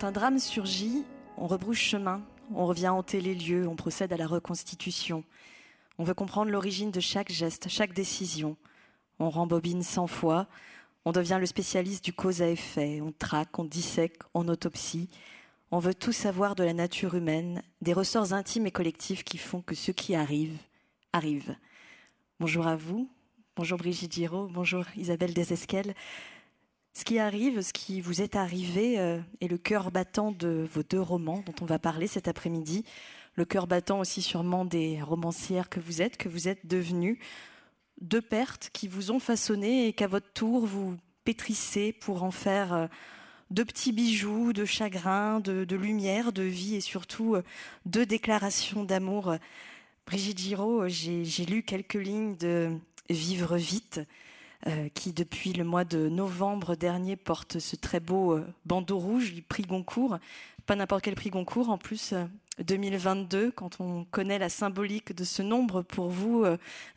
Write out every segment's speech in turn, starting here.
Quand un drame surgit, on rebrouche chemin, on revient hanter les lieux, on procède à la reconstitution. On veut comprendre l'origine de chaque geste, chaque décision. On rembobine cent fois, on devient le spécialiste du cause à effet, on traque, on dissèque, on autopsie. On veut tout savoir de la nature humaine, des ressorts intimes et collectifs qui font que ce qui arrive, arrive. Bonjour à vous, bonjour Brigitte Giraud, bonjour Isabelle Desesquelles. Ce qui arrive, ce qui vous est arrivé euh, est le cœur battant de vos deux romans dont on va parler cet après-midi. Le cœur battant aussi sûrement des romancières que vous êtes, que vous êtes devenues. Deux pertes qui vous ont façonné et qu'à votre tour vous pétrissez pour en faire euh, de petits bijoux, de chagrin, de, lumière, de vie et surtout euh, de déclarations d'amour. Brigitte Giraud, j'ai lu quelques lignes de Vivre vite euh, qui depuis le mois de novembre dernier porte ce très beau euh, bandeau rouge du prix Goncourt. Pas n'importe quel prix Goncourt, en plus 2022, euh, quand on connaît la symbolique de ce nombre pour vous,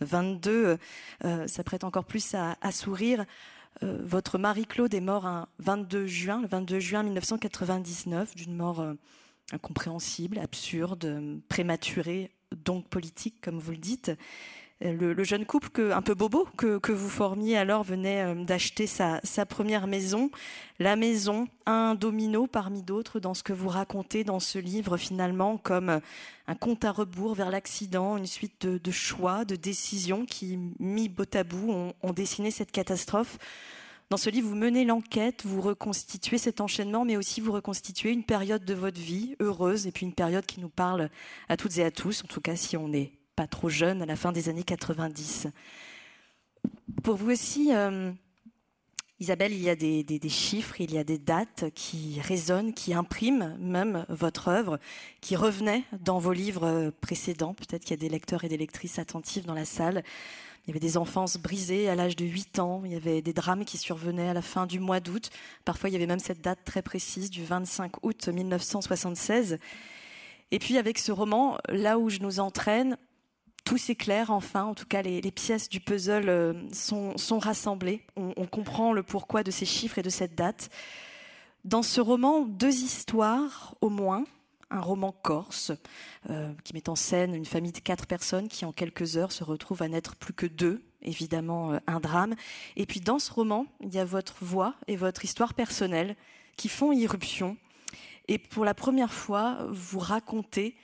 22, ça prête encore plus à, à sourire. votre mari Claude est mort un 22 juin, le 22 juin 1999, d'une mort incompréhensible, absurde, prématurée, donc politique, comme vous le dites. Le, jeune couple un peu bobo que, vous formiez alors venait euh, d'acheter sa, première maison. La maison, un domino parmi d'autres dans ce que vous racontez dans ce livre finalement comme un compte à rebours vers l'accident, une suite de, choix, de décisions qui, mis bout à bout, ont, ont dessiné cette catastrophe. Dans ce livre, vous menez l'enquête, vous reconstituez cet enchaînement, mais aussi vous reconstituez une période de votre vie heureuse et puis une période qui nous parle à toutes et à tous, en tout cas si on est pas trop jeune, à la fin des années 90. Pour vous aussi, euh, Isabelle, il y a des, chiffres, il y a des dates qui résonnent, qui impriment même votre œuvre, qui revenaient dans vos livres précédents. Peut-être qu'il y a des lecteurs et des lectrices attentifs dans la salle. Il y avait des enfances brisées à l'âge de 8 ans, il y avait des drames qui survenaient à la fin du mois d'août. Parfois, il y avait même cette date très précise du 25 août 1976. Et puis, avec ce roman, là où je nous entraîne, tout s'éclaire enfin, en tout cas les, pièces du puzzle euh, sont, rassemblées. On, comprend le pourquoi de ces chiffres et de cette date. Dans ce roman, deux histoires au moins. Un roman corse euh, qui met en scène une famille de quatre personnes qui en quelques heures se retrouvent à n'être plus que deux, évidemment euh, un drame. Et puis dans ce roman, il y a votre voix et votre histoire personnelle qui font irruption. Et pour la première fois, vous racontez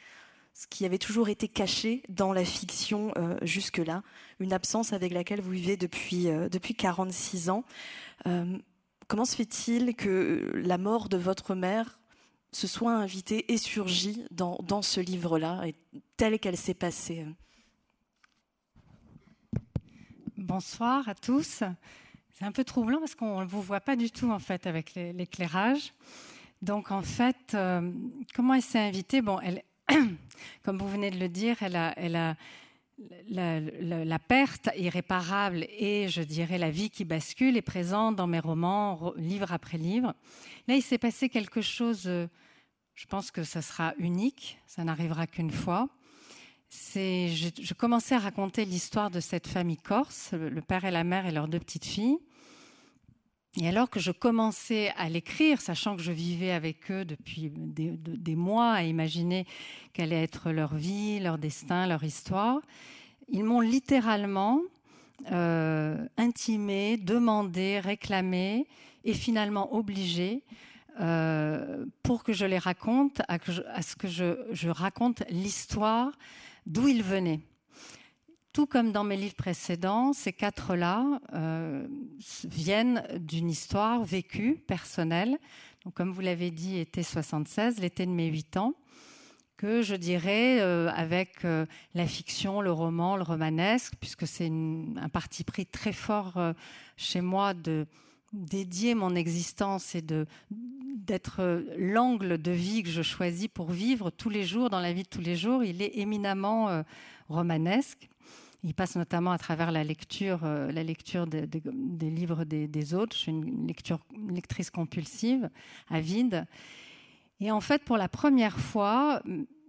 ce qui avait toujours été caché dans la fiction euh, jusque-là, une absence avec laquelle vous vivez depuis, euh, depuis 46 ans. Euh, comment se fait-il que la mort de votre mère se soit invitée et surgit dans, dans ce livre-là, telle qu'elle s'est passée? Bonsoir à tous. C'est un peu troublant parce qu'on ne vous voit pas du tout en fait avec l'éclairage. Donc en fait, comment elle s'est invitée? Bon, elle, comme vous venez de le dire, elle a, la, perte irréparable et, je dirais, la vie qui bascule est présente dans mes romans, livre après livre. Là, il s'est passé quelque chose, euh, je pense que ça sera unique, ça n'arrivera qu'une fois. Je, commençais à raconter l'histoire de cette famille corse, le père et la mère et leurs deux petites filles. Et alors que je commençais à l'écrire, sachant que je vivais avec eux depuis des, mois, à imaginer quelle allait être leur vie, leur destin, leur histoire, ils m'ont littéralement euh, intimé, demandé, réclamé et finalement obligé euh, pour que je les raconte, à, ce que je raconte l'histoire d'où ils venaient tout comme dans mes livres précédents, ces quatre-là euh, viennent d'une histoire vécue, personnelle. Donc, comme vous l'avez dit, été 76, l'été de mes huit ans, que je dirais euh, avec euh, la fiction, le roman, le romanesque, puisque c'est un parti pris très fort chez moi de dédier mon existence et d'être l'angle de vie que je choisis pour vivre tous les jours dans la vie de tous les jours, il est éminemment romanesque. Il passe notamment à travers la lecture, euh, la lecture des livres des, autres. Je suis une lecture, lectrice compulsive, avide. Et en fait, pour la première fois,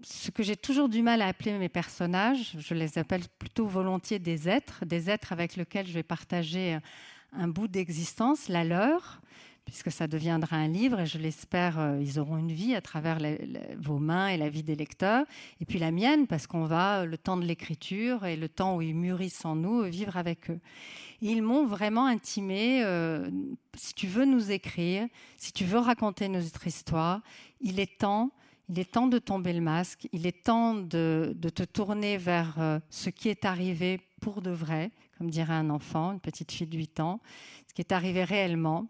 ce que j'ai toujours du mal à appeler mes personnages, je les appelle plutôt volontiers des êtres, des êtres avec lesquels je vais partager un bout d'existence, la leur, puisque ça deviendra un livre, et je l'espère, euh, ils auront une vie à travers vos mains et la vie des lecteurs, et puis la mienne, parce qu'on va, le temps de l'écriture et le temps où ils mûrissent en nous, vivre avec eux. ils m'ont vraiment intimé, euh, si tu veux nous écrire, si tu veux raconter notre histoire, il est temps il est temps de tomber le masque, il est temps de, te tourner vers euh, ce qui est arrivé pour de vrai, comme dirait un enfant, une petite fille de 8 ans, ce qui est arrivé réellement.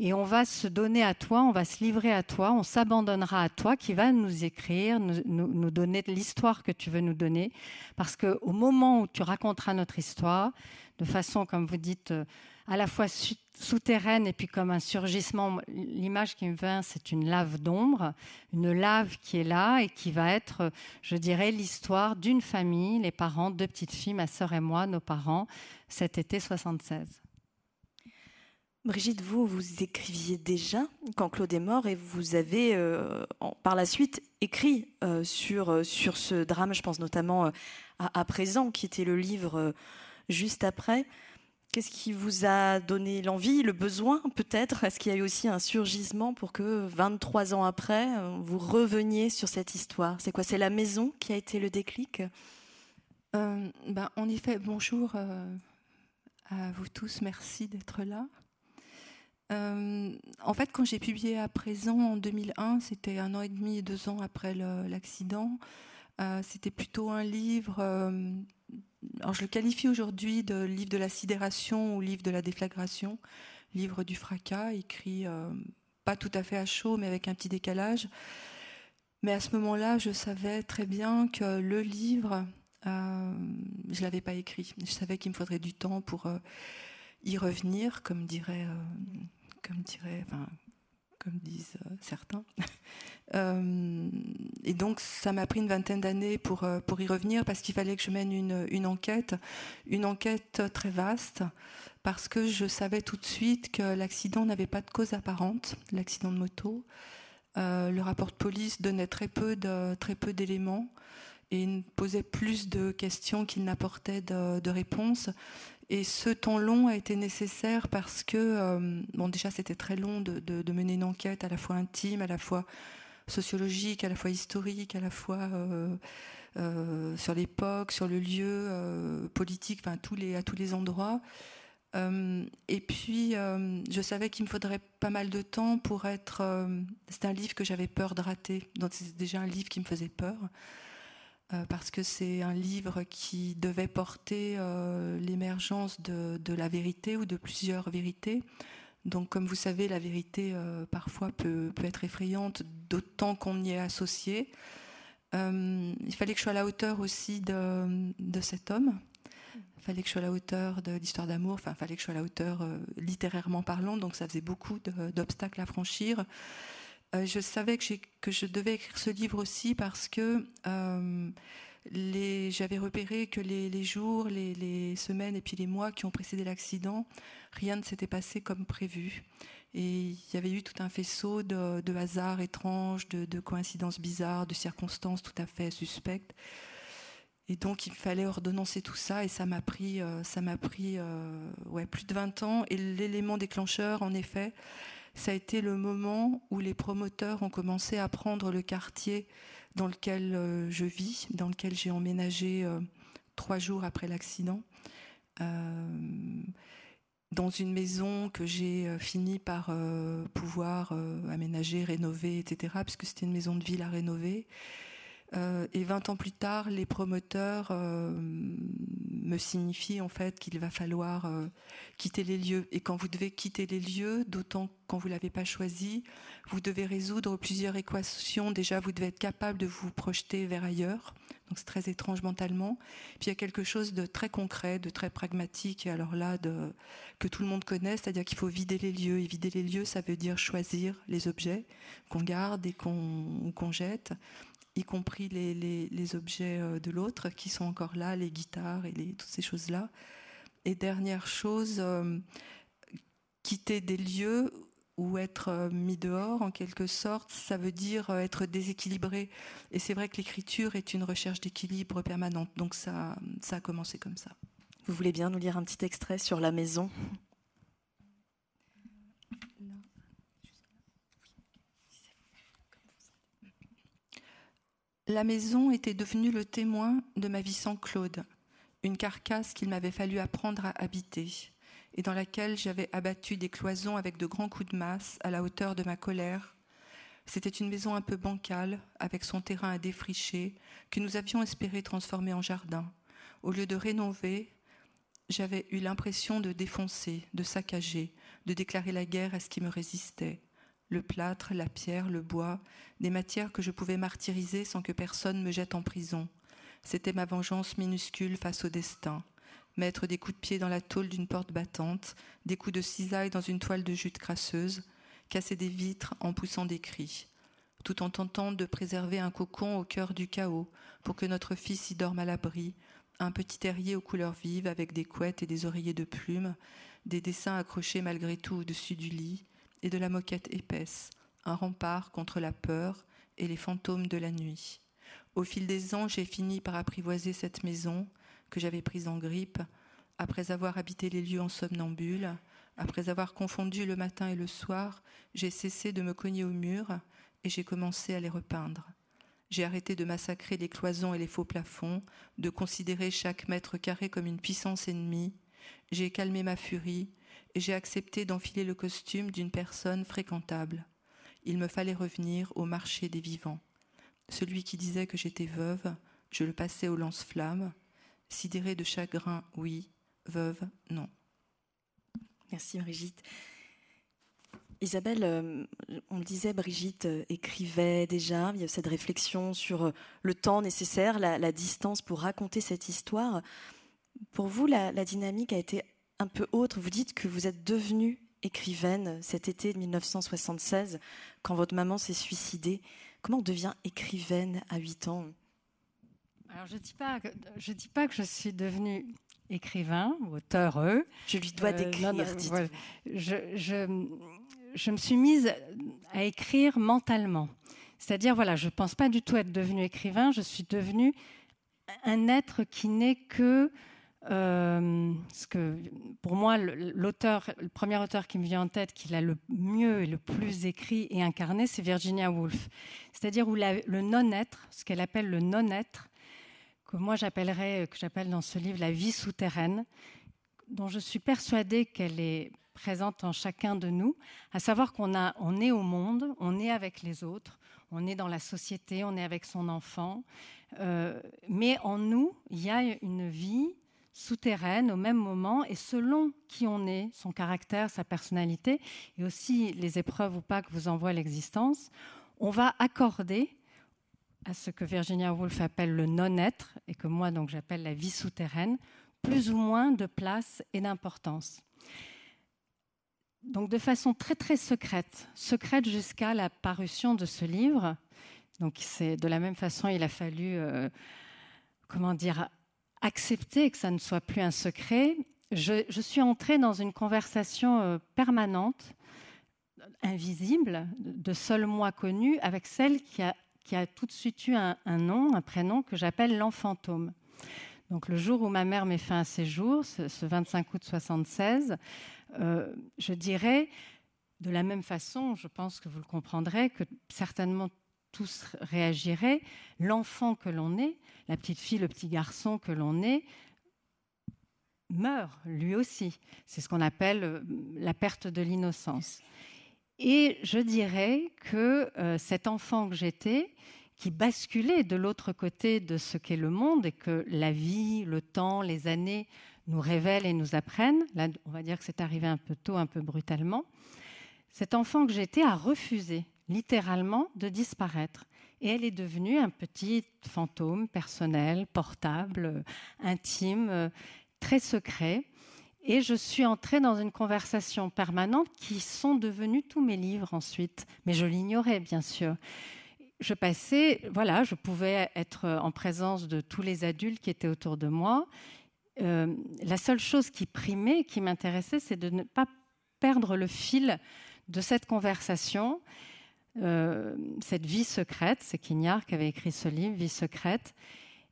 Et on va se donner à toi, on va se livrer à toi, on s'abandonnera à toi qui va nous écrire, nous, donner l'histoire que tu veux nous donner. Parce qu'au moment où tu raconteras notre histoire, de façon, comme vous dites, euh, à la fois souterraine et puis comme un surgissement. L'image qui me vient, c'est une lave d'ombre, une lave qui est là et qui va être, je dirais, l'histoire d'une famille, les parents, deux petites filles, ma sœur et moi, nos parents, cet été 76. Brigitte, vous, vous écriviez déjà quand Claude est mort et vous avez euh, par la suite écrit euh, sur, euh, sur ce drame, je pense notamment à, présent, qui était le livre juste après. Qu'est-ce qui vous a donné l'envie, le besoin peut-être? Est-ce qu'il y a eu aussi un surgissement pour que 23 ans après, vous reveniez sur cette histoire? C'est quoi? C'est la maison qui a été le déclic? Euh, ben, En effet, bonjour euh, à vous tous, merci d'être là. Euh, en fait, quand j'ai publié à présent en 2001, c'était un an et demi, deux ans après l'accident. c'était plutôt un livre alors je le qualifie aujourd'hui de livre de la sidération ou livre de la déflagration, livre du fracas, écrit euh, pas tout à fait à chaud, mais avec un petit décalage. Mais à ce moment-là, je savais très bien que le livre, euh, je l'avais pas écrit. Je savais qu'il me faudrait du temps pour euh, y revenir, comme dirait, comme dirait, enfin, comme disent certains. Euh, et donc, ça m'a pris une vingtaine d'années pour, euh, y revenir parce qu'il fallait que je mène une, enquête, une enquête très vaste, parce que je savais tout de suite que l'accident n'avait pas de cause apparente, l'accident de moto. Euh, le rapport de police donnait très peu de, très peu d'éléments et posait plus de questions qu'il n'apportait de, de réponses. Et ce temps long a été nécessaire parce que, bon, déjà, c'était très long de, mener une enquête à la fois intime, à la fois sociologique, à la fois historique, à la fois euh, euh, sur l'époque, sur le lieu, euh, politique, enfin, à tous les endroits. et puis, je savais qu'il me faudrait pas mal de temps pour être. c'est un livre que j'avais peur de rater. Donc, c'est déjà un livre qui me faisait peur. Parce que c'est un livre qui devait porter l'émergence de, la vérité ou de plusieurs vérités. Donc, comme vous savez, la vérité euh, parfois peut, être effrayante, d'autant qu'on y est associé. Euh, il fallait que je sois à la hauteur aussi de, cet homme. Il fallait que je sois à la hauteur de l'histoire d'amour. Enfin, il fallait que je sois à la hauteur euh, littérairement parlant. Donc, ça faisait beaucoup d'obstacles à franchir. Je savais que, je devais écrire ce livre aussi parce que j'avais repéré que les, jours, les, semaines et puis les mois qui ont précédé l'accident, rien ne s'était passé comme prévu. Et il y avait eu tout un faisceau de, hasards étranges, de, coïncidences bizarres, de circonstances tout à fait suspectes. Et donc il fallait ordonnancer tout ça et ça m'a pris, euh, ça m'a pris euh, ouais, plus de 20 ans. Et l'élément déclencheur, en effet, ça a été le moment où les promoteurs ont commencé à prendre le quartier dans lequel euh, je vis, dans lequel j'ai emménagé euh, trois jours après l'accident, euh, dans une maison que j'ai fini par pouvoir aménager, rénover, etc., puisque c'était une maison de ville à rénover. Euh, et 20 ans plus tard, les promoteurs euh, me signifient en fait qu'il va falloir euh, quitter les lieux. Et quand vous devez quitter les lieux, d'autant quand vous l'avez pas choisi, vous devez résoudre plusieurs équations. Déjà, vous devez être capable de vous projeter vers ailleurs. Donc c'est très étrange mentalement. Puis il y a quelque chose de très concret, de très pragmatique, alors là, que tout le monde connaît, c'est-à-dire qu'il faut vider les lieux. Et vider les lieux, ça veut dire choisir les objets qu'on garde et qu'on jette y compris les, objets euh, de l'autre qui sont encore là, les guitares et toutes ces choses-là. Et dernière chose, euh, quitter des lieux ou être euh, mis dehors, en quelque sorte, ça veut dire être déséquilibré. Et c'est vrai que l'écriture est une recherche d'équilibre permanente. Donc ça, ça a commencé comme ça. Vous voulez bien nous lire un petit extrait sur la maison? La maison était devenue le témoin de ma vie sans Claude, une carcasse qu'il m'avait fallu apprendre à habiter, et dans laquelle j'avais abattu des cloisons avec de grands coups de masse à la hauteur de ma colère. C'était une maison un peu bancale, avec son terrain à défricher, que nous avions espéré transformer en jardin. Au lieu de rénover, j'avais eu l'impression de défoncer, de saccager, de déclarer la guerre à ce qui me résistait. Le plâtre, la pierre, le bois, des matières que je pouvais martyriser sans que personne me jette en prison. C'était ma vengeance minuscule face au destin. Mettre des coups de pied dans la tôle d'une porte battante, des coups de cisaille dans une toile de jute crasseuse, casser des vitres en poussant des cris, tout en tentant de préserver un cocon au cœur du chaos pour que notre fils y dorme à l'abri, un petit terrier aux couleurs vives avec des couettes et des oreillers de plumes, des dessins accrochés malgré tout au-dessus du lit, et de la moquette épaisse, un rempart contre la peur et les fantômes de la nuit. Au fil des ans, j'ai fini par apprivoiser cette maison que j'avais prise en grippe, après avoir habité les lieux en somnambule, après avoir confondu le matin et le soir, j'ai cessé de me cogner au mur et j'ai commencé à les repeindre. J'ai arrêté de massacrer les cloisons et les faux plafonds, de considérer chaque mètre carré comme une puissance ennemie. J'ai calmé ma furie et j'ai accepté d'enfiler le costume d'une personne fréquentable. Il me fallait revenir au marché des vivants. Celui qui disait que j'étais veuve, je le passais au lance-flammes. Sidéré de chagrin, oui. Veuve, non. Merci Brigitte. Isabelle, euh, on le disait, Brigitte euh, écrivait déjà, il y a cette réflexion sur euh, le temps nécessaire, la, distance pour raconter cette histoire. Pour vous, la, dynamique a été un peu autre. Vous dites que vous êtes devenue écrivaine cet été de 1976, quand votre maman s'est suicidée. Comment on devient écrivaine à 8 ans? Alors, je ne dis, pas que, je dis pas que je suis devenue écrivain ou auteur. Je lui dois d'écrire. je, je, je me suis mise à écrire mentalement. C'est-à-dire, voilà, je ne pense pas du tout être devenue écrivain, je suis devenue un être qui n'est que euh, pour moi, l'auteur, le premier auteur qui me vient en tête, qui l'a le mieux et le plus écrit et incarné, c'est Virginia Woolf. C'est-à-dire où le non-être, ce qu'elle appelle le non-être, que moi j'appellerais, que j'appelle dans ce livre la vie souterraine, dont je suis persuadée qu'elle est présente en chacun de nous, à savoir qu'on a, on est au monde, on est avec les autres, on est dans la société, on est avec son enfant, euh, mais en nous, il y a une vie souterraine au même moment et selon qui on est, son caractère, sa personnalité et aussi les épreuves ou pas que vous envoie l'existence, on va accorder à ce que Virginia Woolf appelle le non-être et que moi donc j'appelle la vie souterraine, plus ou moins de place et d'importance donc de façon très très secrète, secrète jusqu'à la parution de ce livre. Donc c'est de la même façon, il a fallu, euh, comment dire, accepter que ça ne soit plus un secret. Je, suis entrée dans une conversation euh, permanente, invisible, de seul moi connu, avec celle qui a, tout de suite eu un, nom, un prénom que j'appelle l'enfantôme. Donc le jour où ma mère met fin à ses jours, ce, ce 25 août 76, euh, je dirais, de la même façon, je pense que vous le comprendrez, que certainement tous réagiraient, l'enfant que l'on est, la petite fille, le petit garçon que l'on est, meurt lui aussi. C'est ce qu'on appelle euh, la perte de l'innocence. Et je dirais que euh, cet enfant que j'étais, qui basculait de l'autre côté de ce qu'est le monde et que la vie, le temps, les années nous révèlent et nous apprennent, là on va dire que c'est arrivé un peu tôt, un peu brutalement, cet enfant que j'étais a refusé littéralement de disparaître. Et elle est devenue un petit fantôme personnel, portable, intime, très secret. Et je suis entrée dans une conversation permanente qui sont devenus tous mes livres ensuite. Mais je l'ignorais, bien sûr. Je passais, voilà, je pouvais être en présence de tous les adultes qui étaient autour de moi euh, la seule chose qui primait, qui m'intéressait, c'est de ne pas perdre le fil de cette conversation, euh, cette vie secrète. C'est Quignard qui avait écrit ce livre, Vie secrète.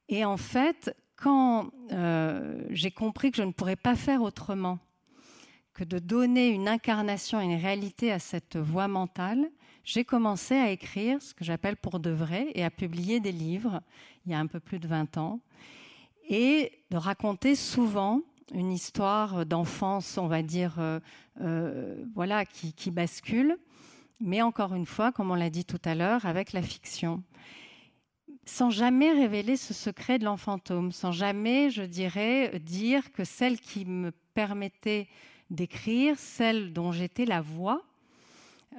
Et en fait, quand euh, j'ai compris que je ne pourrais pas faire autrement que de donner une incarnation, une réalité à cette voix mentale, j'ai commencé à écrire ce que j'appelle pour de vrai et à publier des livres il y a un peu plus de 20 ans et de raconter souvent une histoire d'enfance, on va dire, euh, voilà, qui, bascule, mais encore une fois, comme on l'a dit tout à l'heure, avec la fiction, sans jamais révéler ce secret de l'enfantôme, sans jamais, je dirais, dire que celle qui me permettait d'écrire, celle dont j'étais la voix,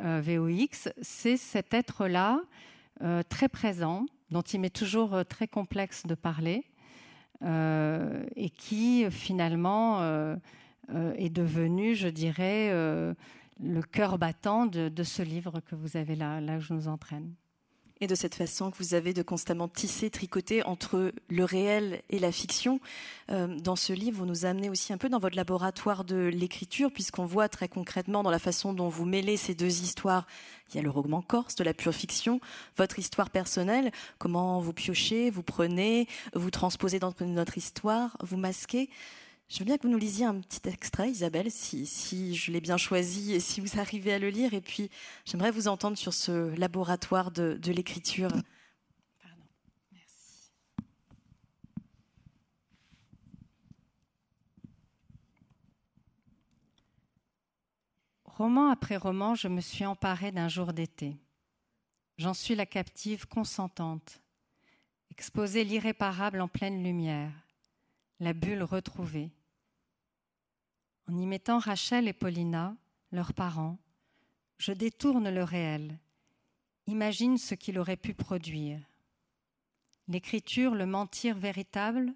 euh, VOX, c'est cet être-là, euh, très présent, dont il m'est toujours euh, très complexe de parler, et qui finalement est devenu, je dirais, le cœur battant de, ce livre que vous avez là, là où je nous entraîne et de cette façon que vous avez de constamment tisser, tricoter entre le réel et la fiction. Euh, dans ce livre, vous nous amenez aussi un peu dans votre laboratoire de l'écriture, puisqu'on voit très concrètement dans la façon dont vous mêlez ces deux histoires. Il y a le roman corse, de la pure fiction, votre histoire personnelle, comment vous piochez, vous prenez, vous transposez dans notre histoire, vous masquez. Je veux bien que vous nous lisiez un petit extrait, Isabelle, si, je l'ai bien choisi et si vous arrivez à le lire. Et puis, j'aimerais vous entendre sur ce laboratoire de, de l'écriture. Pardon, merci. Roman après roman, je me suis emparée d'un jour d'été. J'en suis la captive consentante, exposée l'irréparable en pleine lumière, la bulle retrouvée en y mettant Rachel et Paulina, leurs parents, je détourne le réel, imagine ce qu'il aurait pu produire. L'écriture, le mentir véritable,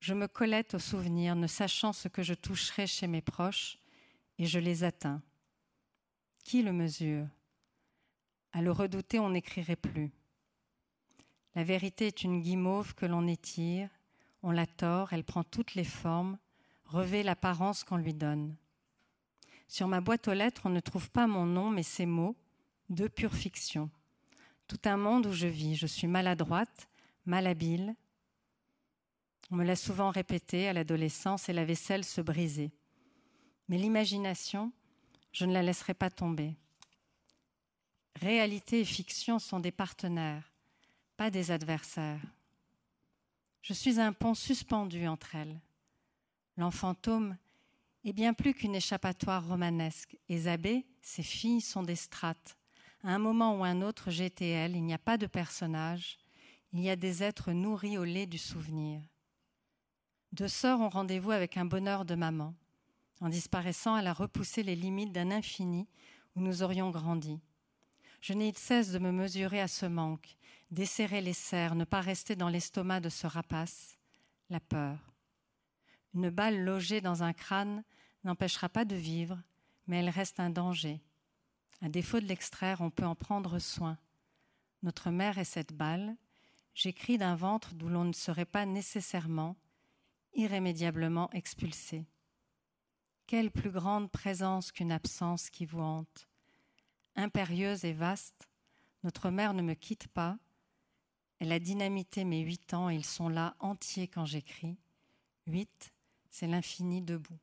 je me collette au souvenir, ne sachant ce que je toucherai chez mes proches, et je les atteins. Qui le mesure? À le redouter, on n'écrirait plus. La vérité est une guimauve que l'on étire, on la tord, elle prend toutes les formes, revêt l'apparence qu'on lui donne. Sur ma boîte aux lettres, on ne trouve pas mon nom, mais ces mots, de pure fiction. Tout un monde où je vis. Je suis maladroite, malhabile. On me l'a souvent répété à l'adolescence et la vaisselle se brisait. Mais l'imagination, je ne la laisserai pas tomber. Réalité et fiction sont des partenaires, pas des adversaires. Je suis un pont suspendu entre elles. L'enfantôme est bien plus qu'une échappatoire romanesque. Zabé, ses filles sont des strates. À un moment ou un autre, j'étais elle, il n'y a pas de personnage, il y a des êtres nourris au lait du souvenir. Deux sœurs ont rendez-vous avec un bonheur de maman. En disparaissant, elle a repoussé les limites d'un infini où nous aurions grandi. Je n'ai cesse de me mesurer à ce manque, desserrer les serres, ne pas rester dans l'estomac de ce rapace, la peur. Une balle logée dans un crâne n'empêchera pas de vivre, mais elle reste un danger. À défaut de l'extraire, on peut en prendre soin. Notre mère est cette balle. J'écris d'un ventre d'où l'on ne serait pas nécessairement, irrémédiablement expulsé. Quelle plus grande présence qu'une absence qui vous hante. Impérieuse et vaste, notre mère ne me quitte pas. Elle a dynamité mes huit ans et ils sont là entiers quand j'écris. Huit, c'est l'infini debout.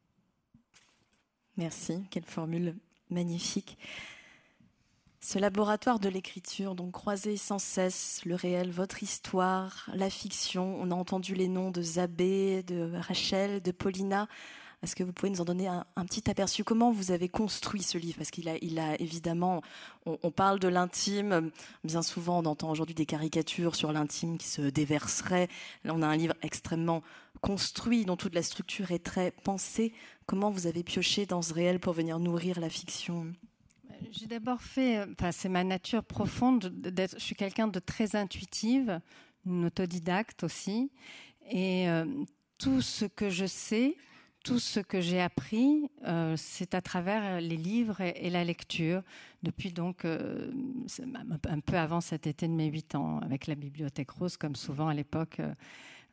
Merci, quelle formule magnifique. Ce laboratoire de l'écriture, donc croisé sans cesse le réel, votre histoire, la fiction. On a entendu les noms de Zabé, de Rachel, de Paulina. Est-ce que vous pouvez nous en donner un, petit aperçu? Comment vous avez construit ce livre? Parce qu'il a, évidemment, on, parle de l'intime. Bien souvent, on entend aujourd'hui des caricatures sur l'intime qui se déverseraient. Là, on a un livre extrêmement construit, dont toute la structure est très pensée. Comment vous avez pioché dans ce réel pour venir nourrir la fiction? J'ai d'abord fait, enfin, c'est ma nature profonde. je suis quelqu'un de très intuitive, une autodidacte aussi, et euh, tout ce que je sais, tout ce que j'ai appris, euh, c'est à travers les livres et, la lecture, depuis donc euh, un peu avant cet été de mes huit ans, avec la Bibliothèque Rose, comme souvent à l'époque.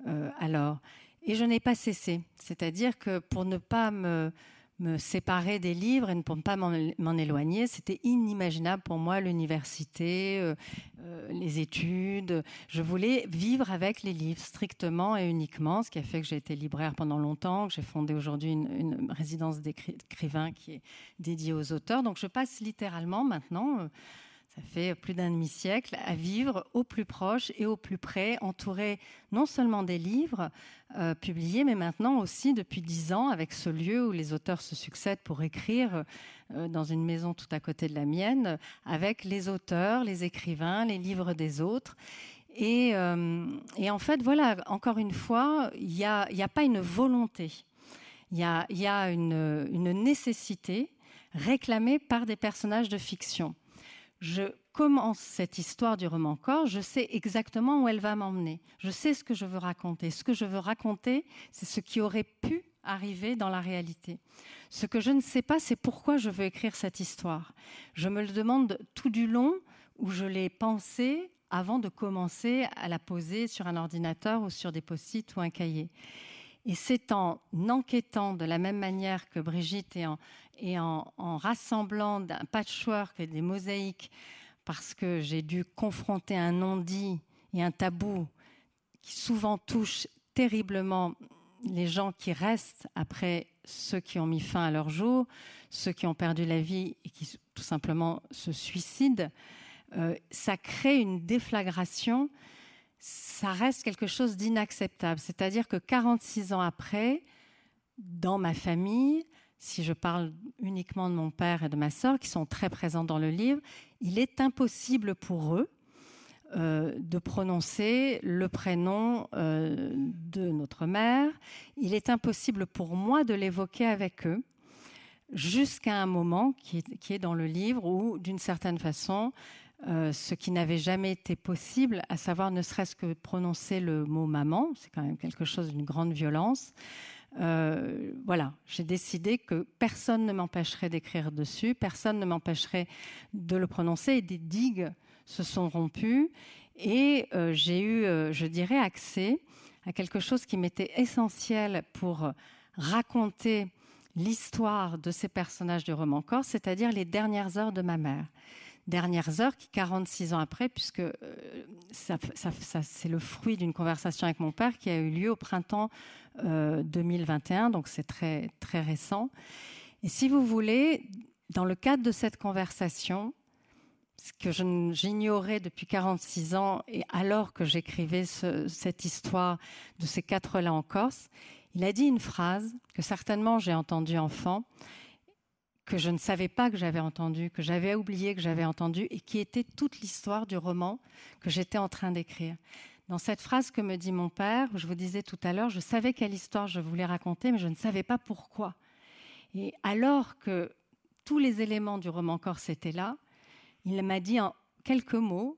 Euh, alors, et je n'ai pas cessé, c'est-à-dire que pour ne pas me me séparer des livres et ne pas m'en éloigner. C'était inimaginable pour moi, l'université, euh, euh, les études. Je voulais vivre avec les livres, strictement et uniquement, ce qui a fait que j'ai été libraire pendant longtemps, que j'ai fondé aujourd'hui une, résidence d'écrivain qui est dédiée aux auteurs. Donc je passe littéralement maintenant ça fait plus d'un demi-siècle, à vivre au plus proche et au plus près, entouré non seulement des livres euh, publiés, mais maintenant aussi depuis dix ans avec ce lieu où les auteurs se succèdent pour écrire euh, dans une maison tout à côté de la mienne, avec les auteurs, les écrivains, les livres des autres. Et, euh, en fait, voilà, encore une fois, il n'y a, pas une volonté, il y a, y a une, une nécessité réclamée par des personnages de fiction je commence cette histoire du roman corps, je sais exactement où elle va m'emmener. Je sais ce que je veux raconter. Ce que je veux raconter, c'est ce qui aurait pu arriver dans la réalité. Ce que je ne sais pas, c'est pourquoi je veux écrire cette histoire. Je me le demande tout du long où je l'ai pensée avant de commencer à la poser sur un ordinateur ou sur des post-it ou un cahier. Et c'est en enquêtant de la même manière que Brigitte et en, rassemblant un patchwork et des mosaïques, parce que j'ai dû confronter un non-dit et un tabou qui souvent touche terriblement les gens qui restent après ceux qui ont mis fin à leur jour, ceux qui ont perdu la vie et qui tout simplement se suicident, euh, ça crée une déflagration, ça reste quelque chose d'inacceptable. C'est-à-dire que 46 ans après, dans ma famille, si je parle uniquement de mon père et de ma sœur, qui sont très présents dans le livre, il est impossible pour eux euh, de prononcer le prénom euh, de notre mère. Il est impossible pour moi de l'évoquer avec eux, jusqu'à un moment qui est, dans le livre où, d'une certaine façon, euh, ce qui n'avait jamais été possible, à savoir ne serait-ce que prononcer le mot maman, c'est quand même quelque chose d'une grande violence, euh, voilà, j'ai décidé que personne ne m'empêcherait d'écrire dessus, personne ne m'empêcherait de le prononcer et des digues se sont rompues. Et euh, j'ai eu, je dirais, accès à quelque chose qui m'était essentiel pour raconter l'histoire de ces personnages du roman corps, c'est-à-dire les dernières heures de ma mère dernières heures, qui 46 ans après, puisque euh, c'est le fruit d'une conversation avec mon père qui a eu lieu au printemps 2021, euh, donc c'est très, très récent. Et si vous voulez, dans le cadre de cette conversation, ce que j'ignorais depuis 46 ans, et alors que j'écrivais cette histoire de ces quatre-là en Corse, il a dit une phrase que certainement j'ai entendue enfant que je ne savais pas que j'avais entendu, que j'avais oublié que j'avais entendu, et qui était toute l'histoire du roman que j'étais en train d'écrire. Dans cette phrase que me dit mon père, je vous disais tout à l'heure, je savais quelle histoire je voulais raconter, mais je ne savais pas pourquoi. Et alors que tous les éléments du roman Corse étaient là, il m'a dit en quelques mots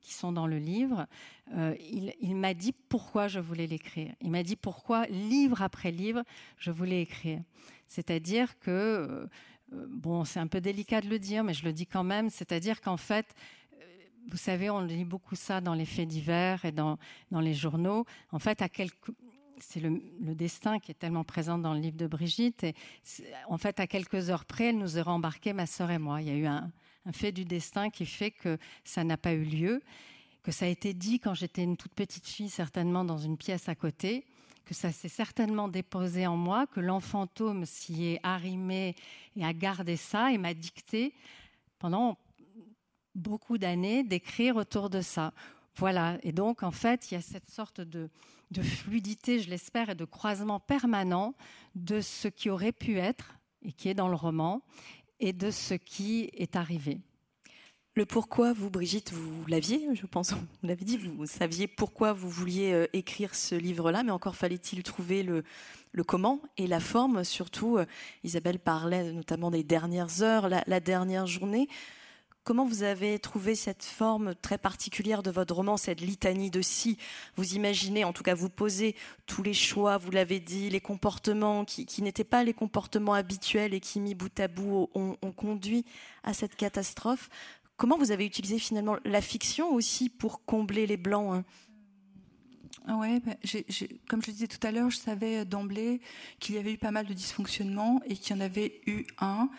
qui sont dans le livre, euh, il, il m'a dit pourquoi je voulais l'écrire. Il m'a dit pourquoi, livre après livre, je voulais écrire. C'est-à-dire que euh, bon, c'est un peu délicat de le dire, mais je le dis quand même, c'est-à-dire qu'en fait, euh, vous savez, on lit beaucoup ça dans les faits divers et dans, dans les journaux. En fait, à c'est le, destin qui est tellement présent dans le livre de Brigitte. Et en fait, à quelques heures près, elle nous aurait embarqué, ma sœur et moi. Il y a eu un, un fait du destin qui fait que ça n'a pas eu lieu, que ça a été dit quand j'étais une toute petite fille, certainement dans une pièce à côté que ça s'est certainement déposé en moi, que l'enfantôme s'y est arrimé et a gardé ça et m'a dicté pendant beaucoup d'années d'écrire autour de ça. Voilà, et donc en fait, il y a cette sorte de, de fluidité, je l'espère, et de croisement permanent de ce qui aurait pu être et qui est dans le roman et de ce qui est arrivé. Le pourquoi, vous, Brigitte, vous l'aviez, je pense, vous l'avez dit, vous saviez pourquoi vous vouliez euh, écrire ce livre-là, mais encore fallait-il trouver le, comment et la forme. Surtout, euh, Isabelle parlait notamment des dernières heures, la, dernière journée. Comment vous avez trouvé cette forme très particulière de votre roman, cette litanie de si? Vous imaginez, en tout cas, vous posez tous les choix, vous l'avez dit, les comportements qui, n'étaient pas les comportements habituels et qui, mis bout à bout, ont conduit à cette catastrophe. Comment vous avez utilisé finalement la fiction aussi pour combler les blancs hein ah ouais, bah, comme je le disais tout à l'heure, je savais d'emblée qu'il y avait eu pas mal de dysfonctionnements et qu'il y en avait eu un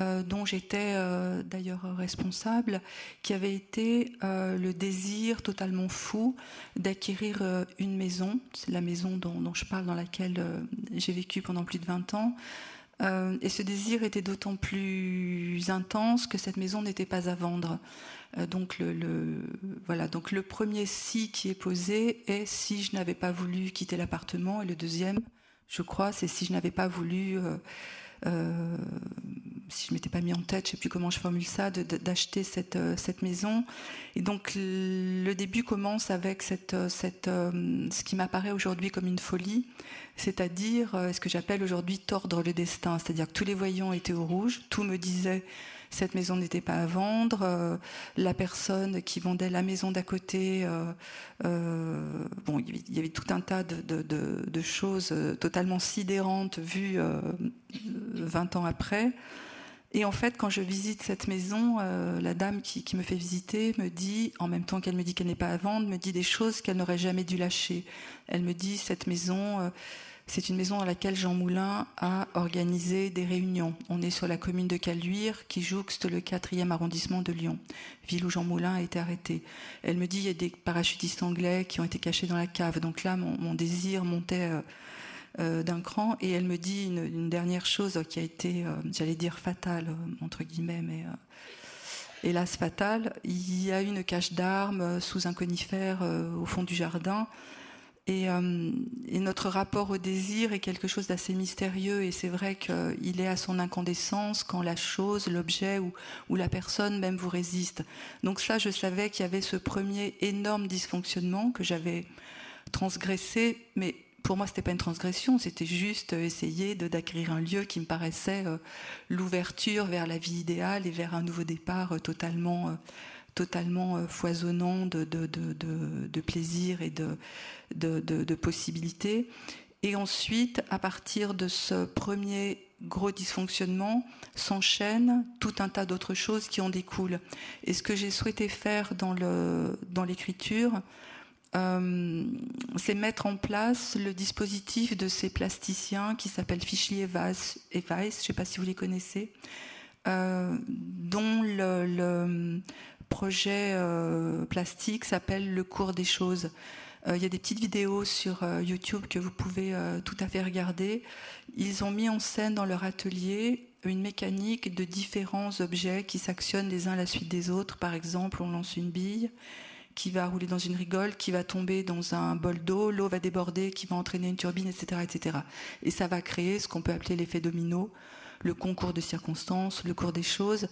euh, dont j'étais euh, d'ailleurs responsable, qui avait été euh, le désir totalement fou d'acquérir une maison, c'est la maison dont, dont, je parle, dans laquelle j'ai vécu pendant plus de 20 ans, Euh, et ce désir était d'autant plus intense que cette maison n'était pas à vendre. Euh, donc, le, voilà, donc le premier si qui est posé est si je n'avais pas voulu quitter l'appartement. Et le deuxième, je crois, c'est si je n'avais pas voulu euh, si je m'étais pas mis en tête, je sais plus comment je formule ça, d'acheter cette, euh, cette maison. Et donc le début commence avec cette, euh, cette, ce qui m'apparaît aujourd'hui comme une folie, c'est-à-dire ce que j'appelle aujourd'hui tordre le destin, c'est-à-dire que tous les voyants étaient au rouge, tout me disait cette maison n'était pas à vendre. Euh, la personne qui vendait la maison d'à côté, euh, euh, bon, il y avait tout un tas de, choses totalement sidérantes vues 20 ans après. Et en fait, quand je visite cette maison, la dame qui, qui, me fait visiter me dit, en même temps qu'elle me dit qu'elle n'est pas à vendre, me dit des choses qu'elle n'aurait jamais dû lâcher. Elle me dit, cette maison, c'est une maison dans laquelle Jean Moulin a organisé des réunions. On est sur la commune de Caluire, qui jouxte le 4e arrondissement de Lyon, ville où Jean Moulin a été arrêté. Elle me dit il y a des parachutistes anglais qui ont été cachés dans la cave. Donc là, mon, désir montait euh, euh, d'un cran. Et elle me dit une, dernière chose qui a été, euh, j'allais dire fatale, entre guillemets, mais hélas fatale. Il y a une cache d'armes sous un conifère au fond du jardin. Euh, et, notre rapport au désir est quelque chose d'assez mystérieux. Et c'est vrai qu'il est à son incandescence quand la chose, l'objet ou, la personne même vous résiste. Donc ça, je savais qu'il y avait ce premier énorme dysfonctionnement que j'avais transgressé, mais pour moi, c'était pas une transgression, c'était juste essayer d'acquérir un lieu qui me paraissait euh, l'ouverture vers la vie idéale et vers un nouveau départ euh, totalement totalement euh, foisonnant de, de, de, plaisir et de, possibilités. Et ensuite, à partir de ce premier gros dysfonctionnement, s'enchaînent tout un tas d'autres choses qui en découlent. Et ce que j'ai souhaité faire dans l'écriture, dans euh, c'est mettre en place le dispositif de ces plasticiens qui s'appellent Fischli et et Weiss, je ne sais pas si vous les connaissez, euh, dont le, projet euh, plastique s'appelle Le cours des choses. Euh, il y a des petites vidéos sur euh, YouTube que vous pouvez tout à fait regarder. Ils ont mis en scène dans leur atelier une mécanique de différents objets qui s'actionnent les uns à la suite des autres. Par exemple, on lance une bille qui va rouler dans une rigole, qui va tomber dans un bol d'eau, l'eau va déborder, qui va entraîner une turbine, etc., etc. Et ça va créer ce qu'on peut appeler l'effet domino, le concours de circonstances, le cours des choses.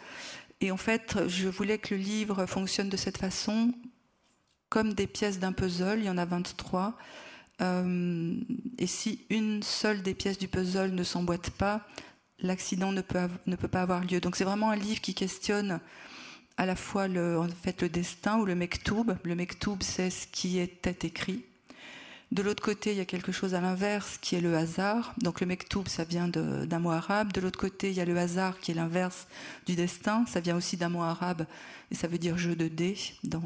Et en fait, je voulais que le livre fonctionne de cette façon, comme des pièces d'un puzzle, il y en a 23. Euh, et si une seule des pièces du puzzle ne s'emboîte pas, l'accident ne peut, pas avoir lieu. Donc c'est vraiment un livre qui questionne à la fois le, en fait, le destin ou le mektoub. Le mektoub, c'est ce qui était écrit. De l'autre côté, il y a quelque chose à l'inverse qui est le hasard. Donc le mektoub, ça vient d'un mot arabe. De l'autre côté, il y a le hasard qui est l'inverse du destin. Ça vient aussi d'un mot arabe et ça veut dire jeu de dés dans,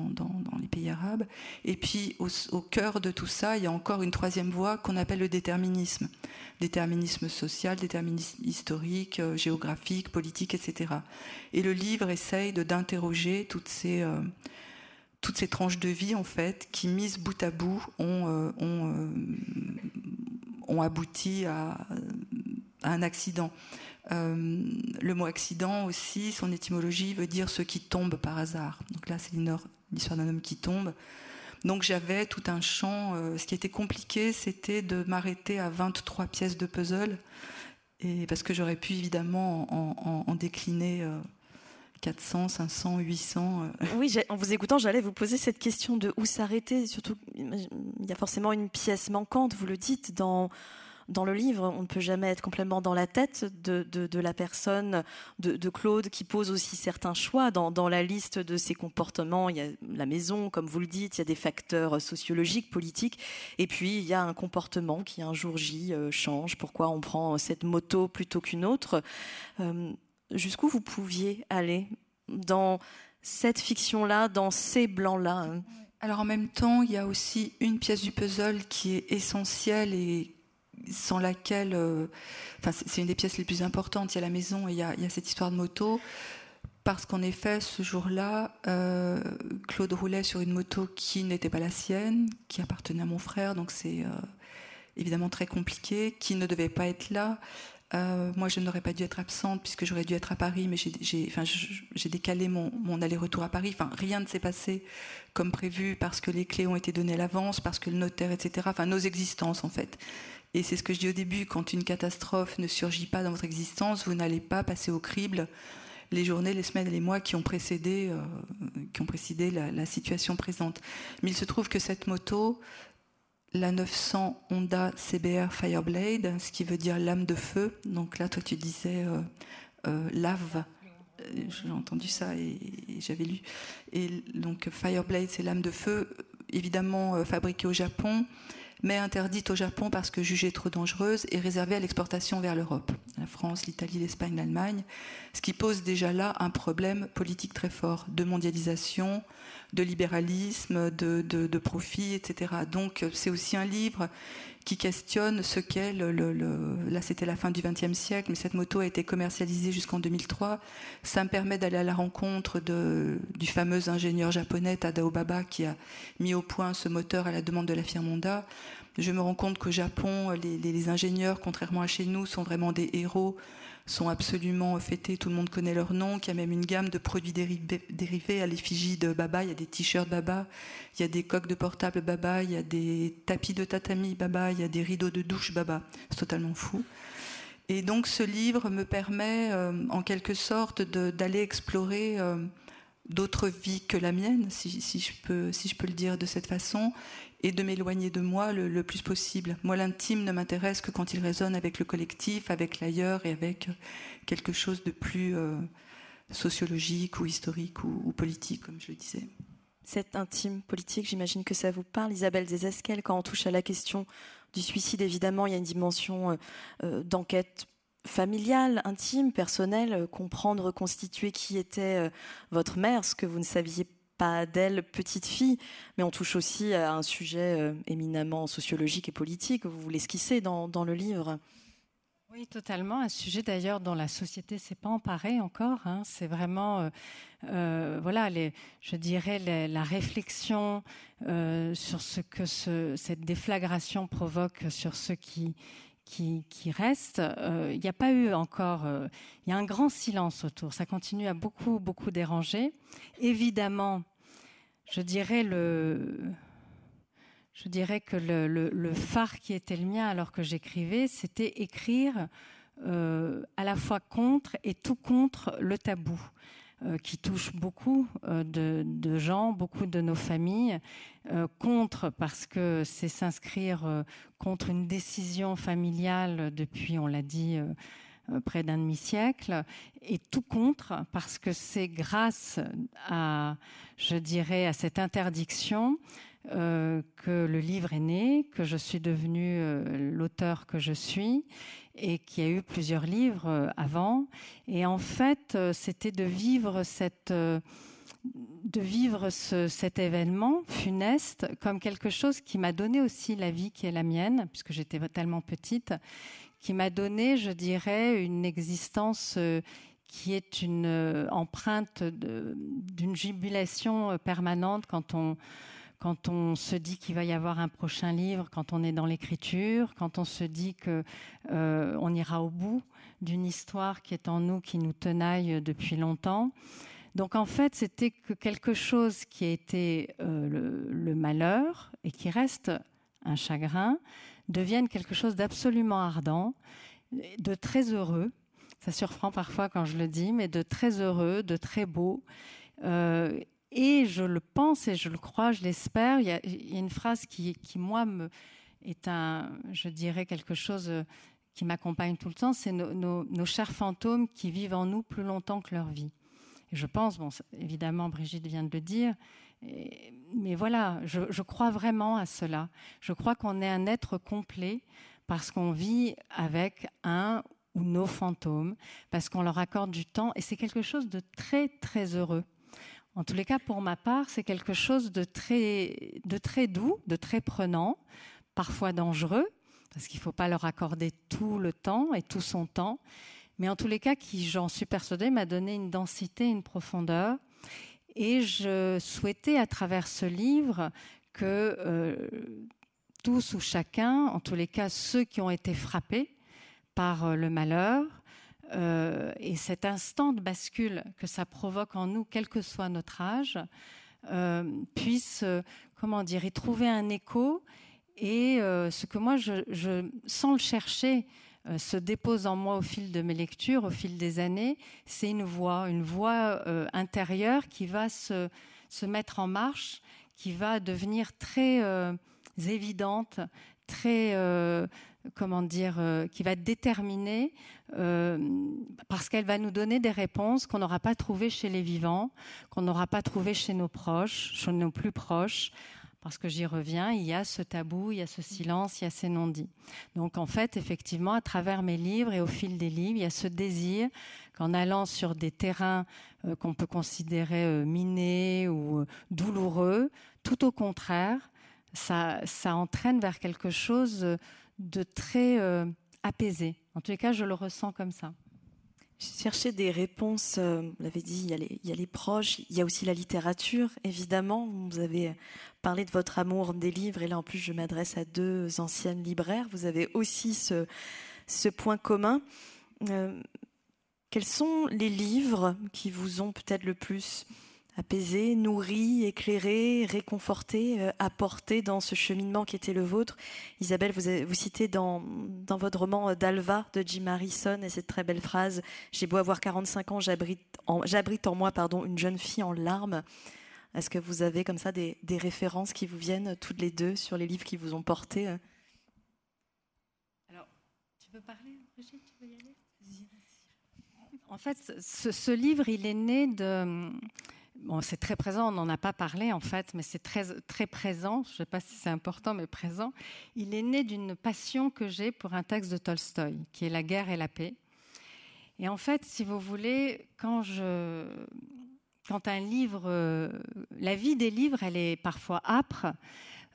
les pays arabes. Et puis au, cœur de tout ça, il y a encore une troisième voie qu'on appelle le déterminisme. Déterminisme social, déterminisme historique, euh, géographique, politique, etc. Et le livre essaye d'interroger toutes ces... Euh, toutes ces tranches de vie, en fait, qui, mises bout à bout, ont, euh, euh, abouti à, un accident. Euh, le mot accident aussi, son étymologie veut dire ce qui tombe par hasard. Donc là, c'est l'histoire d'un homme qui tombe. Donc j'avais tout un champ. ce qui était compliqué, c'était de m'arrêter à 23 pièces de puzzle, parce que j'aurais pu évidemment en, en décliner 400, 500, 800. Oui, en vous écoutant, j'allais vous poser cette question de où s'arrêter. Surtout, il y a forcément une pièce manquante, vous le dites, dans, dans le livre. On ne peut jamais être complètement dans la tête de, de, la personne, de, de, Claude, qui pose aussi certains choix. Dans, dans, la liste de ses comportements, il y a la maison, comme vous le dites, il y a des facteurs sociologiques, politiques. Et puis, il y a un comportement qui, un jour J, euh, change. Pourquoi on prend cette moto plutôt qu'une autre? Euh, jusqu'où vous pouviez aller dans cette fiction-là, dans ces blancs-là hein? Alors en même temps, il y a aussi une pièce du puzzle qui est essentielle et sans laquelle, euh, c'est une des pièces les plus importantes. Il y a la maison et il y a, cette histoire de moto. Parce qu'en effet, ce jour-là, euh, Claude roulait sur une moto qui n'était pas la sienne, qui appartenait à mon frère, donc c'est euh, évidemment très compliqué, qui ne devait pas être là. Euh, moi, je n'aurais pas dû être absente puisque j'aurais dû être à Paris, mais j'ai décalé mon, aller-retour à Paris. Enfin, rien ne s'est passé comme prévu parce que les clés ont été données à l'avance, parce que le notaire, etc. Enfin, nos existences, en fait. Et c'est ce que je dis au début, quand une catastrophe ne surgit pas dans votre existence, vous n'allez pas passer au crible les journées, les semaines et les mois qui ont précédé, euh, qui ont précédé la, situation présente. Mais il se trouve que cette moto, la 900 Honda CBR Fireblade, ce qui veut dire lame de feu. Donc là, toi, tu disais euh, euh, lave. Euh, j'ai entendu ça et, j'avais lu. Et donc Fireblade, c'est lame de feu, évidemment fabriquée au Japon, mais interdite au Japon parce que jugée trop dangereuse et réservée à l'exportation vers l'Europe, la France, l'Italie, l'Espagne, l'Allemagne, ce qui pose déjà là un problème politique très fort de mondialisation, de libéralisme, de, de, profit, etc. Donc c'est aussi un livre qui questionne ce qu'est le, Là, c'était la fin du XXe siècle, mais cette moto a été commercialisée jusqu'en 2003. Ça me permet d'aller à la rencontre du fameux ingénieur japonais Tadao Baba qui a mis au point ce moteur à la demande de la firme Honda. Je me rends compte qu'au Japon, les ingénieurs, contrairement à chez nous, sont vraiment des héros sont absolument fêtés, tout le monde connaît leur nom, qu'il y a même une gamme de produits dérivés à l'effigie de Baba, il y a des t-shirts Baba, il y a des coques de portable Baba, il y a des tapis de tatami Baba, il y a des rideaux de douche Baba, c'est totalement fou. Et donc ce livre me permet euh, en quelque sorte d'aller explorer euh, d'autres vies que la mienne, si, je peux, si je peux le dire de cette façon, et de m'éloigner de moi le, plus possible. Moi, l'intime ne m'intéresse que quand il résonne avec le collectif, avec l'ailleurs et avec quelque chose de plus euh, sociologique ou historique ou, politique, comme je le disais. Cet intime politique, j'imagine que ça vous parle, Isabelle Desesquelles, quand on touche à la question du suicide, évidemment, il y a une dimension euh, euh, d'enquête familiale, intime, personnelle, comprendre, reconstituer qui était votre mère, ce que vous ne saviez pas d'elle petite fille, mais on touche aussi à un sujet euh, éminemment sociologique et politique. Vous l'esquissez dans, dans le livre? Oui, totalement. Un sujet d'ailleurs dont la société s'est pas emparée encore. Hein. C'est vraiment, euh, euh, voilà, je dirais la réflexion sur ce que ce, cette déflagration provoque sur ceux qui qui, qui restent. Il n'y a pas eu encore. Il y a un grand silence autour. Ça continue à beaucoup beaucoup déranger. Évidemment, je dirais que le, phare qui était le mien alors que j'écrivais, c'était écrire euh, à la fois contre et tout contre le tabou euh, qui touche beaucoup euh, de, gens, beaucoup de nos familles, contre parce que c'est s'inscrire contre une décision familiale depuis, on l'a dit, près d'un demi-siècle, et tout contre, parce que c'est grâce à, je dirais, à cette interdiction euh, que le livre est né, que je suis devenue euh, l'auteur que je suis, et qu'il y a eu plusieurs livres avant. Et en fait, c'était de vivre cette de vivre cet événement funeste comme quelque chose qui m'a donné aussi la vie qui est la mienne, puisque j'étais tellement petite, qui m'a donné, je dirais, une existence euh, qui est une euh, empreinte d'une jubilation euh, permanente quand on, quand on se dit qu'il va y avoir un prochain livre, quand on est dans l'écriture, quand on se dit que on ira au bout d'une histoire qui est en nous, qui nous tenaille depuis longtemps. Donc en fait, c'était que quelque chose qui a été le, malheur et qui reste un chagrin, deviennent quelque chose d'absolument ardent, de très heureux. Ça surprend parfois quand je le dis, mais de très heureux, de très beau. Euh, et je le pense et je le crois, je l'espère. Il, y a une phrase qui, qui, moi, me, est un, je dirais quelque chose qui m'accompagne tout le temps, c'est nos, chers fantômes qui vivent en nous plus longtemps que leur vie. Et je pense, bon, évidemment, Brigitte vient de le dire, mais voilà, je, crois vraiment à cela. Je crois qu'on est un être complet parce qu'on vit avec un ou nos fantômes, parce qu'on leur accorde du temps, et c'est quelque chose de très, très heureux. En tous les cas, pour ma part, c'est quelque chose de très, de très doux, de très prenant, parfois dangereux, parce qu'il ne faut pas leur accorder tout le temps et tout son temps, mais en tous les cas, qui, j'en suis persuadée, m'a donné une densité, une profondeur, et je souhaitais à travers ce livre que euh, tous ou chacun, en tous les cas ceux qui ont été frappés par le malheur. et cet instant de bascule que ça provoque en nous, quel que soit notre âge, puisse, comment dire, y trouver un écho. Et ce que moi, je sans le chercher, euh, se dépose en moi au fil de mes lectures, au fil des années, c'est une voix, une voix euh, intérieure qui va se, se, mettre en marche, qui va devenir très euh, évidente, très comment dire, qui va être déterminée parce qu'elle va nous donner des réponses qu'on n'aura pas trouvées chez les vivants, qu'on n'aura pas trouvées chez nos proches, chez nos plus proches parce que j'y reviens, il y a ce tabou, il y a ce silence, il y a ces non-dits. Donc en fait, effectivement, à travers mes livres et au fil des livres, il y a ce désir qu'en allant sur des terrains euh, qu'on peut considérer euh, minés ou euh, douloureux, tout au contraire, ça, ça entraîne vers quelque chose de très apaisé. En tous les cas, je le ressens comme ça. Chercher des réponses, euh, vous l'avez dit, il y, a les, proches, il y a aussi la littérature, évidemment. Vous avez parlé de votre amour des livres, et là en plus je m'adresse à deux anciennes libraires. Vous avez aussi ce, ce point commun. Euh, quels sont les livres qui vous ont peut-être le plus apaisé, nourri, éclairé, réconforté, euh, apporté dans ce cheminement qui était le vôtre. Isabelle, vous, vous citez dans, dans votre roman euh, D'Alva de Jim Harrison et cette très belle phrase J'ai beau avoir 45 ans, j'abrite en, en, moi pardon, une jeune fille en larmes. Est-ce que vous avez comme ça des, des, références qui vous viennent toutes les deux sur les livres qui vous ont porté euh? Alors, tu veux parler, Brigitte Tu veux y aller? En fait, ce, ce livre, il est né de Bon, c'est très présent, on n'en a pas parlé en fait, mais c'est très, très présent. Je ne sais pas si c'est important, mais présent. Il est né d'une passion que j'ai pour un texte de Tolstoï, qui est La guerre et la paix. Et en fait, si vous voulez, quand je, quand un livre, euh, la vie des livres, elle est parfois âpre.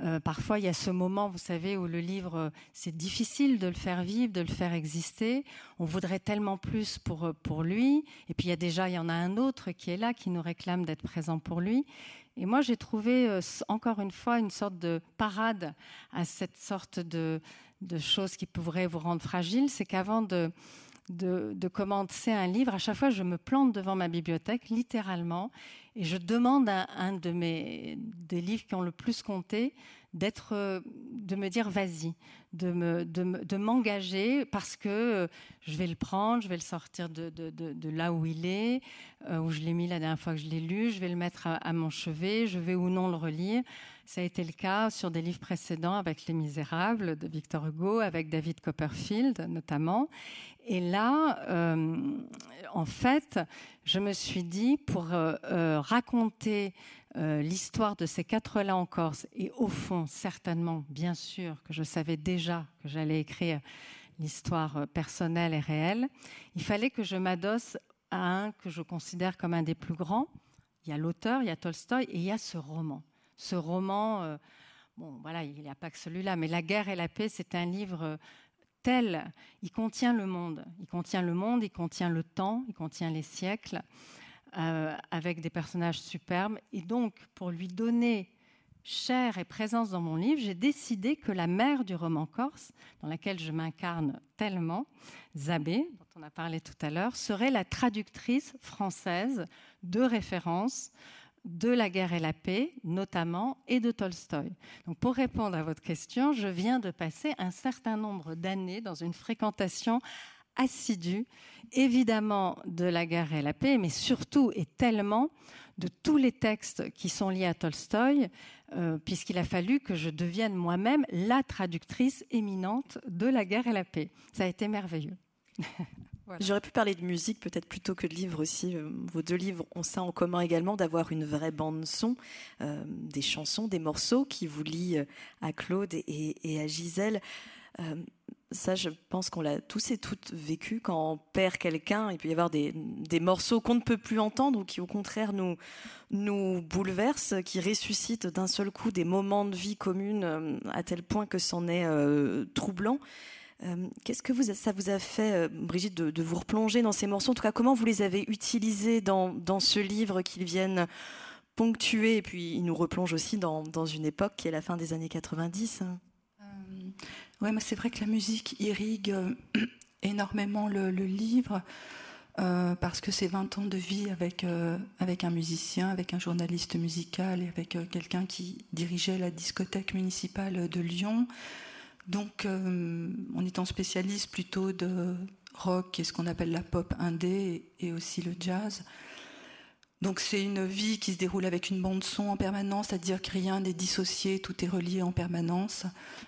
Euh, parfois, il y a ce moment, vous savez, où le livre, c'est difficile de le faire vivre, de le faire exister. On voudrait tellement plus pour, euh, pour lui. Et puis, il y a déjà, il y en a un autre qui est là, qui nous réclame d'être présent pour lui. Et moi, j'ai trouvé, euh, encore une fois, une sorte de parade à cette sorte de, de choses qui pourraient vous rendre fragile. C'est qu'avant de, de, de, commencer un livre, à chaque fois, je me plante devant ma bibliothèque, littéralement, et je demande à un de mes des livres qui ont le plus compté d'être, de me dire vas-y, de, me, de, m'engager parce que euh, je vais le prendre, je vais le sortir de, là où il est, euh, où je l'ai mis la dernière fois que je l'ai lu, je vais le mettre à, mon chevet, je vais ou non le relire. Ça a été le cas sur des livres précédents avec Les Misérables de Victor Hugo, avec David Copperfield notamment. Et là, euh, en fait, je me suis dit, pour raconter euh, l'histoire de ces quatre-là en Corse, et au fond, certainement, bien sûr, que je savais déjà que j'allais écrire l'histoire euh, personnelle et réelle, il fallait que je m'adosse à un que je considère comme un des plus grands. Il y a l'auteur, il y a Tolstoï, et il y a ce roman. Ce roman, euh, bon, voilà, il n'y a pas que celui-là, mais La guerre et la paix, c'est un livre tel, il contient le monde. Il contient le monde, il contient le temps, il contient les siècles. Euh, avec des personnages superbes. Et donc, pour lui donner chair et présence dans mon livre, j'ai décidé que la mère du roman corse, dans laquelle je m'incarne tellement, Zabé, dont on a parlé tout à l'heure, serait la traductrice française de référence de La guerre et la paix, notamment, et de Tolstoï. Donc, pour répondre à votre question, je viens de passer un certain nombre d'années dans une fréquentation assidu, évidemment de la guerre et la paix, mais surtout et tellement de tous les textes qui sont liés à Tolstoï, euh, puisqu'il a fallu que je devienne moi-même la traductrice éminente de la guerre et la paix. Ça a été merveilleux. J'aurais pu parler de musique peut-être plutôt que de livres aussi. Euh, vos deux livres ont ça en commun également d'avoir une vraie bande son, euh, des chansons, des morceaux qui vous lient à Claude et à Gisèle ça, je pense qu'on l'a tous et toutes vécu quand on perd quelqu'un. Il peut y avoir des, morceaux qu'on ne peut plus entendre ou qui, au contraire, nous, nous bouleversent, qui ressuscitent d'un seul coup des moments de vie communes euh, à tel point que c'en est euh, troublant. Euh, qu'est-ce que vous, ça vous a fait, Brigitte, de, vous replonger dans ces morceaux? En tout cas, comment vous les avez utilisés dans, dans ce livre qu'ils viennent ponctuer? Et puis, ils nous replongent aussi dans, dans une époque qui est la fin des années 90. Ouais, mais c'est vrai que la musique irrigue euh, énormément le, livre euh, parce que c'est 20 ans de vie avec, euh, avec un musicien, avec un journaliste musical et avec quelqu'un qui dirigeait la discothèque municipale de Lyon. Donc, en étant spécialiste plutôt de rock et ce qu'on appelle la pop indé et aussi le jazz, donc c'est une vie qui se déroule avec une bande son en permanence, c'est-à-dire que rien n'est dissocié, tout est relié en permanence.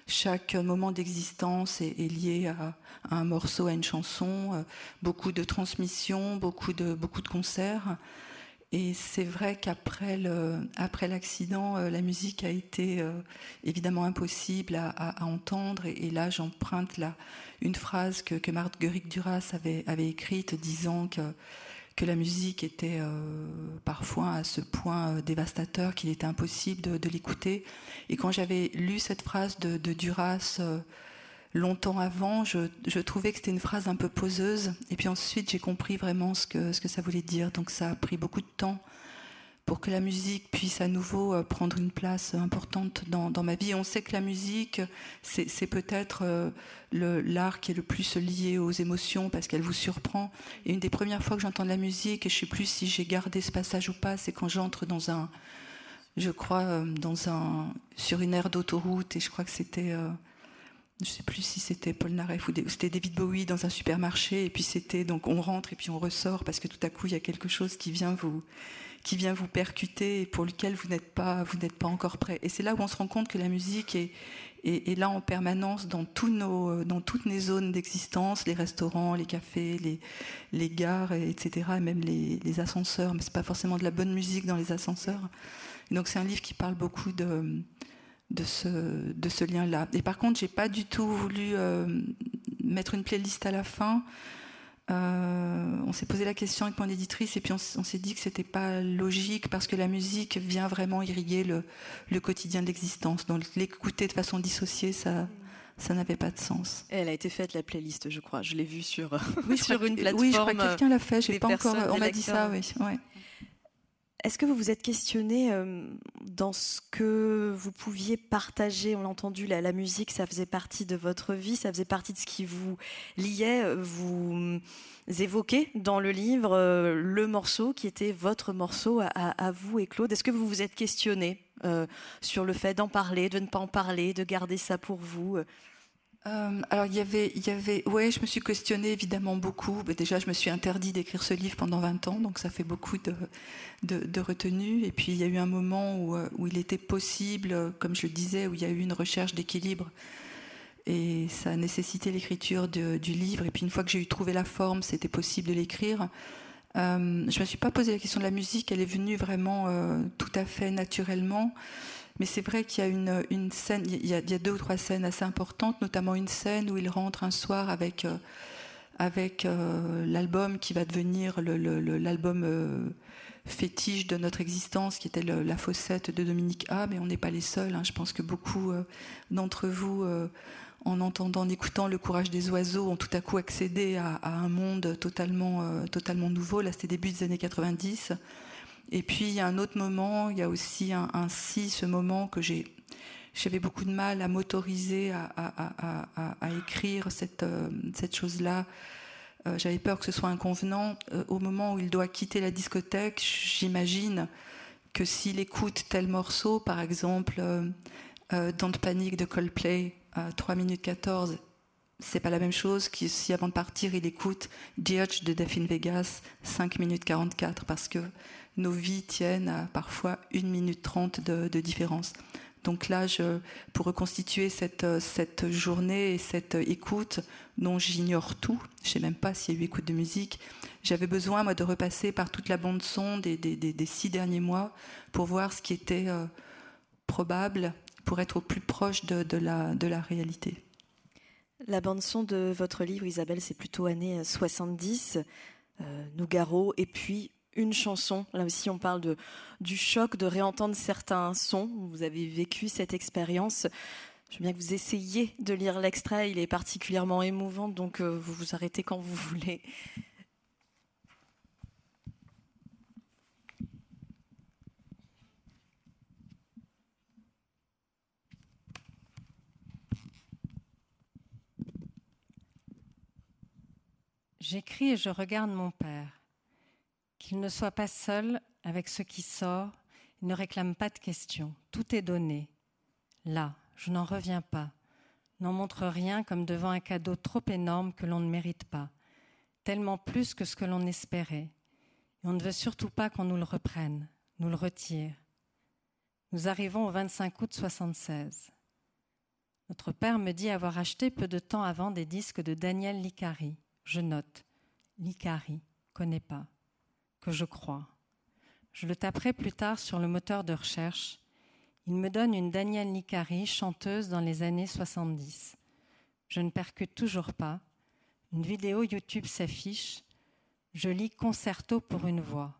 Chaque moment d'existence est, lié à, un morceau, à une chanson, euh, beaucoup de transmissions, beaucoup de, concerts. Et c'est vrai qu'après après l'accident, euh, la musique a été euh, évidemment impossible à, entendre. Et, là, j'emprunte une phrase que, que Marguerite Duras avait écrite disant que que la musique était euh, parfois à ce point euh, dévastateur qu'il était impossible de, l'écouter. Et quand j'avais lu cette phrase de, Duras euh, longtemps avant, je, trouvais que c'était une phrase un peu poseuse. Et puis ensuite, j'ai compris vraiment ce que, ce que ça voulait dire. Donc ça a pris beaucoup de temps pour que la musique puisse à nouveau euh, prendre une place importante dans, ma vie. On sait que la musique, c'est peut-être euh, l'art qui est le plus lié aux émotions parce qu'elle vous surprend. Et une des premières fois que j'entends de la musique, et je ne sais plus si j'ai gardé ce passage ou pas, c'est quand j'entre dans un, je crois, euh, dans un, sur une aire d'autoroute, et je crois que c'était je sais plus si c'était Paul Naref ou c'était David Bowie dans un supermarché et puis c'était donc on rentre et puis on ressort parce que tout à coup il y a quelque chose qui vient vous qui vient vous percuter et pour lequel vous n'êtes pas, vous n'êtes pas encore prêt. Et c'est là où on se rend compte que la musique est, là en permanence dans, tous nos, dans toutes les zones d'existence, les restaurants, les cafés, les, gares, etc., et même les, ascenseurs. Mais c'est pas forcément de la bonne musique dans les ascenseurs. donc c'est un livre qui parle beaucoup de, de ce, de ce lien-là. Et par contre, j'ai pas du tout voulu euh, mettre une playlist à la fin. Euh, on s'est posé la question avec mon éditrice et puis on, s'est dit que c'était pas logique parce que la musique vient vraiment irriguer le, quotidien de l'existence. Donc l'écouter de façon dissociée, ça, ça n'avait pas de sens. elle a été faite la playlist, je crois. Je l'ai vue sur, sur une plateforme. Oui, je crois que quelqu'un l'a fait. J'ai pas encore. On m'a dit ça, oui. Ouais. Est-ce que vous vous êtes questionné euh, dans ce que vous pouviez partager? On l'a entendu, la, musique, ça faisait partie de votre vie, ça faisait partie de ce qui vous liait. Vous évoquez dans le livre euh, le morceau qui était votre morceau à, vous et Claude. Est-ce que vous vous êtes questionné euh, sur le fait d'en parler, de ne pas en parler, de garder ça pour vous euh, alors il y avait, il y avait, ouais, je me suis questionnée évidemment beaucoup. déjà, je me suis interdit d'écrire ce livre pendant 20 ans, donc ça fait beaucoup de, retenue. Et puis il y a eu un moment où, euh, où, il était possible, comme je le disais, où il y a eu une recherche d'équilibre. Et ça a nécessité l'écriture du livre. Et puis une fois que j'ai eu trouvé la forme, c'était possible de l'écrire. Euh, je me suis pas posé la question de la musique, elle est venue vraiment euh, tout à fait naturellement. Mais c'est vrai qu'il y a une, scène, il y a, deux ou trois scènes assez importantes, notamment une scène où il rentre un soir avec, euh, avec euh, l'album qui va devenir l'album euh, fétiche de notre existence, qui était La Fossette de Dominique A. Mais on n'est pas les seuls. Hein. Je pense que beaucoup d'entre vous, en entendant, en écoutant Le courage des oiseaux, ont tout à coup accédé à, un monde totalement, totalement nouveau. Là, c'était début des années 90. Et puis il y a un autre moment, il y a aussi un, si, ce moment que j'avais beaucoup de mal à m'autoriser à, écrire cette, euh, chose-là. Euh, j'avais peur que ce soit inconvenant. Euh, au moment où il doit quitter la discothèque, j'imagine que s'il écoute tel morceau, par exemple, Don't Panic de Coldplay, 3 minutes 14, c'est pas la même chose que si avant de partir il écoute Dirge de Daphne Vegas 5 minutes 44 parce que nos vies tiennent à parfois 1 minute 30 de, différence. Donc là, pour reconstituer cette, cette journée et cette écoute dont j'ignore tout, je ne sais même pas s'il y a eu écoute de musique, j'avais besoin moi de repasser par toute la bande son des, des, six derniers mois pour voir ce qui était euh, probable, pour être au plus proche de, la, de la réalité. La bande son de votre livre, Isabelle, c'est plutôt années 70, euh, Nougaro, et puis une chanson. Là aussi, on parle de, du choc de réentendre certains sons. Vous avez vécu cette expérience. Je veux bien que vous essayiez de lire l'extrait. Il est particulièrement émouvant, donc euh, vous vous arrêtez quand vous voulez. J'écris et je regarde mon père. Qu'il ne soit pas seul avec ce qui sort, il ne réclame pas de questions. Tout est donné. Là, je n'en reviens pas. N'en montre rien comme devant un cadeau trop énorme que l'on ne mérite pas, tellement plus que ce que l'on espérait. Et on ne veut surtout pas qu'on nous le reprenne, nous le retire. Nous arrivons au 25 août 76. Notre père me dit avoir acheté peu de temps avant des disques de Daniel Licari. Je note. Licari, connais pas. Que je crois. Je le taperai plus tard sur le moteur de recherche. Il me donne une Danielle Licari, chanteuse dans les années 70. Je ne percute toujours pas. Une vidéo YouTube s'affiche. Je lis Concerto pour une voix.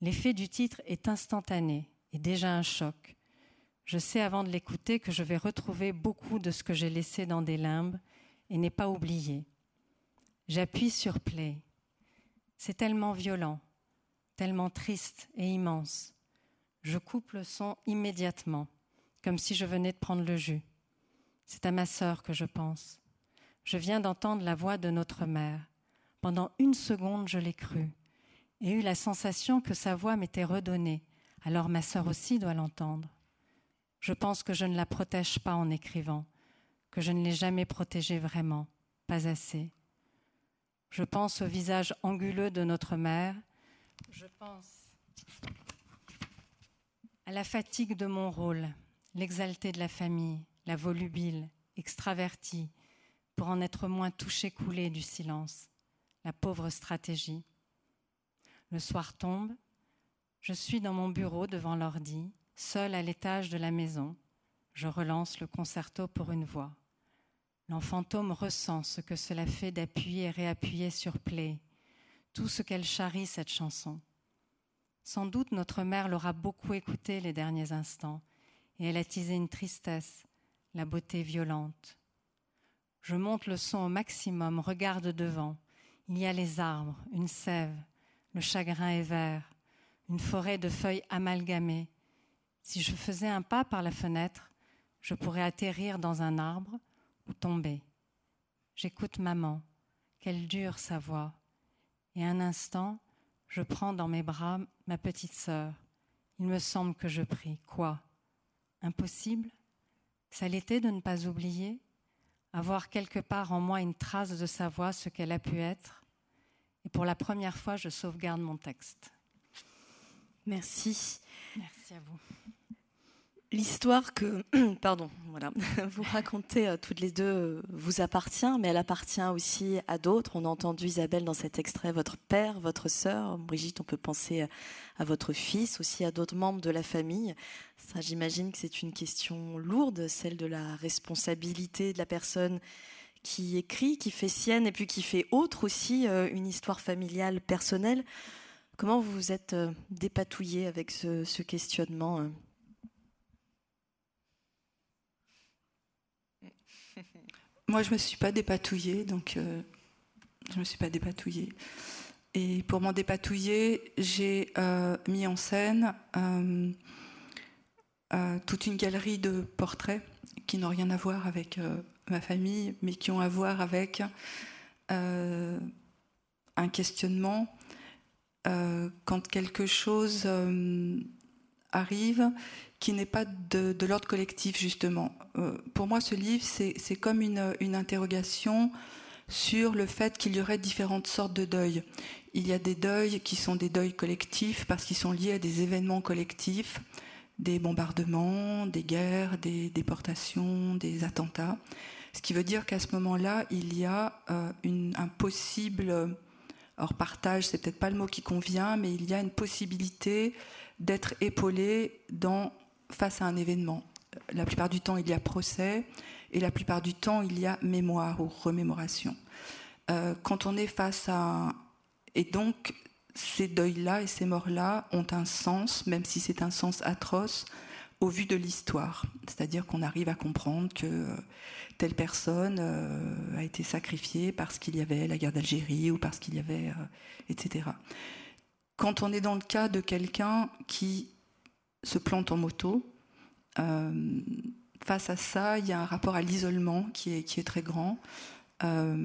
L'effet du titre est instantané et déjà un choc. Je sais avant de l'écouter que je vais retrouver beaucoup de ce que j'ai laissé dans des limbes et n'ai pas oublié. J'appuie sur play. C'est tellement violent, tellement triste et immense. Je coupe le son immédiatement, comme si je venais de prendre le jus. C'est à ma sœur que je pense. Je viens d'entendre la voix de notre mère. Pendant une seconde, je l'ai crue et eu la sensation que sa voix m'était redonnée, alors ma sœur aussi doit l'entendre. Je pense que je ne la protège pas en écrivant, que je ne l'ai jamais protégée vraiment, pas assez. Je pense au visage anguleux de notre mère, je pense à la fatigue de mon rôle, l'exalté de la famille, la volubile, extravertie, pour en être moins touchée coulée du silence, la pauvre stratégie. Le soir tombe, je suis dans mon bureau devant l'ordi, seule à l'étage de la maison. Je relance le concerto pour une voix. L'enfantôme ressent ce que cela fait d'appuyer et réappuyer sur play, tout ce qu'elle charrie cette chanson. Sans doute notre mère l'aura beaucoup écoutée les derniers instants, et elle a teasé une tristesse, la beauté violente. Je monte le son au maximum, regarde devant. Il y a les arbres, une sève, le chagrin est vert, une forêt de feuilles amalgamées. Si je faisais un pas par la fenêtre, je pourrais atterrir dans un arbre ou tomber. J'écoute maman, quelle dure sa voix. Et un instant, je prends dans mes bras ma petite sœur. Il me semble que je prie. Quoi? Impossible? Ça l'était de ne pas oublier? Avoir quelque part en moi une trace de sa voix, ce qu'elle a pu être? Et pour la première fois, je sauvegarde mon texte. Merci. Merci à vous. L'histoire que, pardon, voilà, vous racontez euh, toutes les deux euh, vous appartient, mais elle appartient aussi à d'autres. On a entendu Isabelle dans cet extrait, votre père, votre sœur. Brigitte, on peut penser à votre fils, aussi à d'autres membres de la famille. Ça, j'imagine que c'est une question lourde, celle de la responsabilité de la personne qui écrit, qui fait sienne et puis qui fait autre aussi euh, une histoire familiale personnelle. Comment vous vous êtes dépatouillé avec ce questionnement Moi, je ne me suis pas dépatouillée, donc euh, je ne me suis pas dépatouillée. Et pour m'en dépatouiller, j'ai euh, mis en scène euh, toute une galerie de portraits qui n'ont rien à voir avec ma famille, mais qui ont à voir avec un questionnement. quand quelque chose arrive qui n'est pas de, l'ordre collectif, justement. Euh, pour moi, ce livre, c'est comme une, interrogation sur le fait qu'il y aurait différentes sortes de deuils. Il y a des deuils qui sont des deuils collectifs parce qu'ils sont liés à des événements collectifs, des bombardements, des guerres, des déportations, des attentats. Ce qui veut dire qu'à ce moment-là, il y a euh, un possible, alors partage, c'est peut-être pas le mot qui convient, mais il y a une possibilité d'être épaulé dans face à un événement. La plupart du temps, il y a procès et la plupart du temps, il y a mémoire ou remémoration. Euh, quand on est face à... Et donc, ces deuils-là et ces morts-là ont un sens, même si c'est un sens atroce, au vu de l'histoire. C'est-à-dire qu'on arrive à comprendre que euh, telle personne euh, a été sacrifiée parce qu'il y avait la guerre d'Algérie ou parce qu'il y avait... etc. Quand on est dans le cas de quelqu'un qui se plante en moto, euh, face à ça, il y a un rapport à l'isolement qui est, qui est très grand. Euh,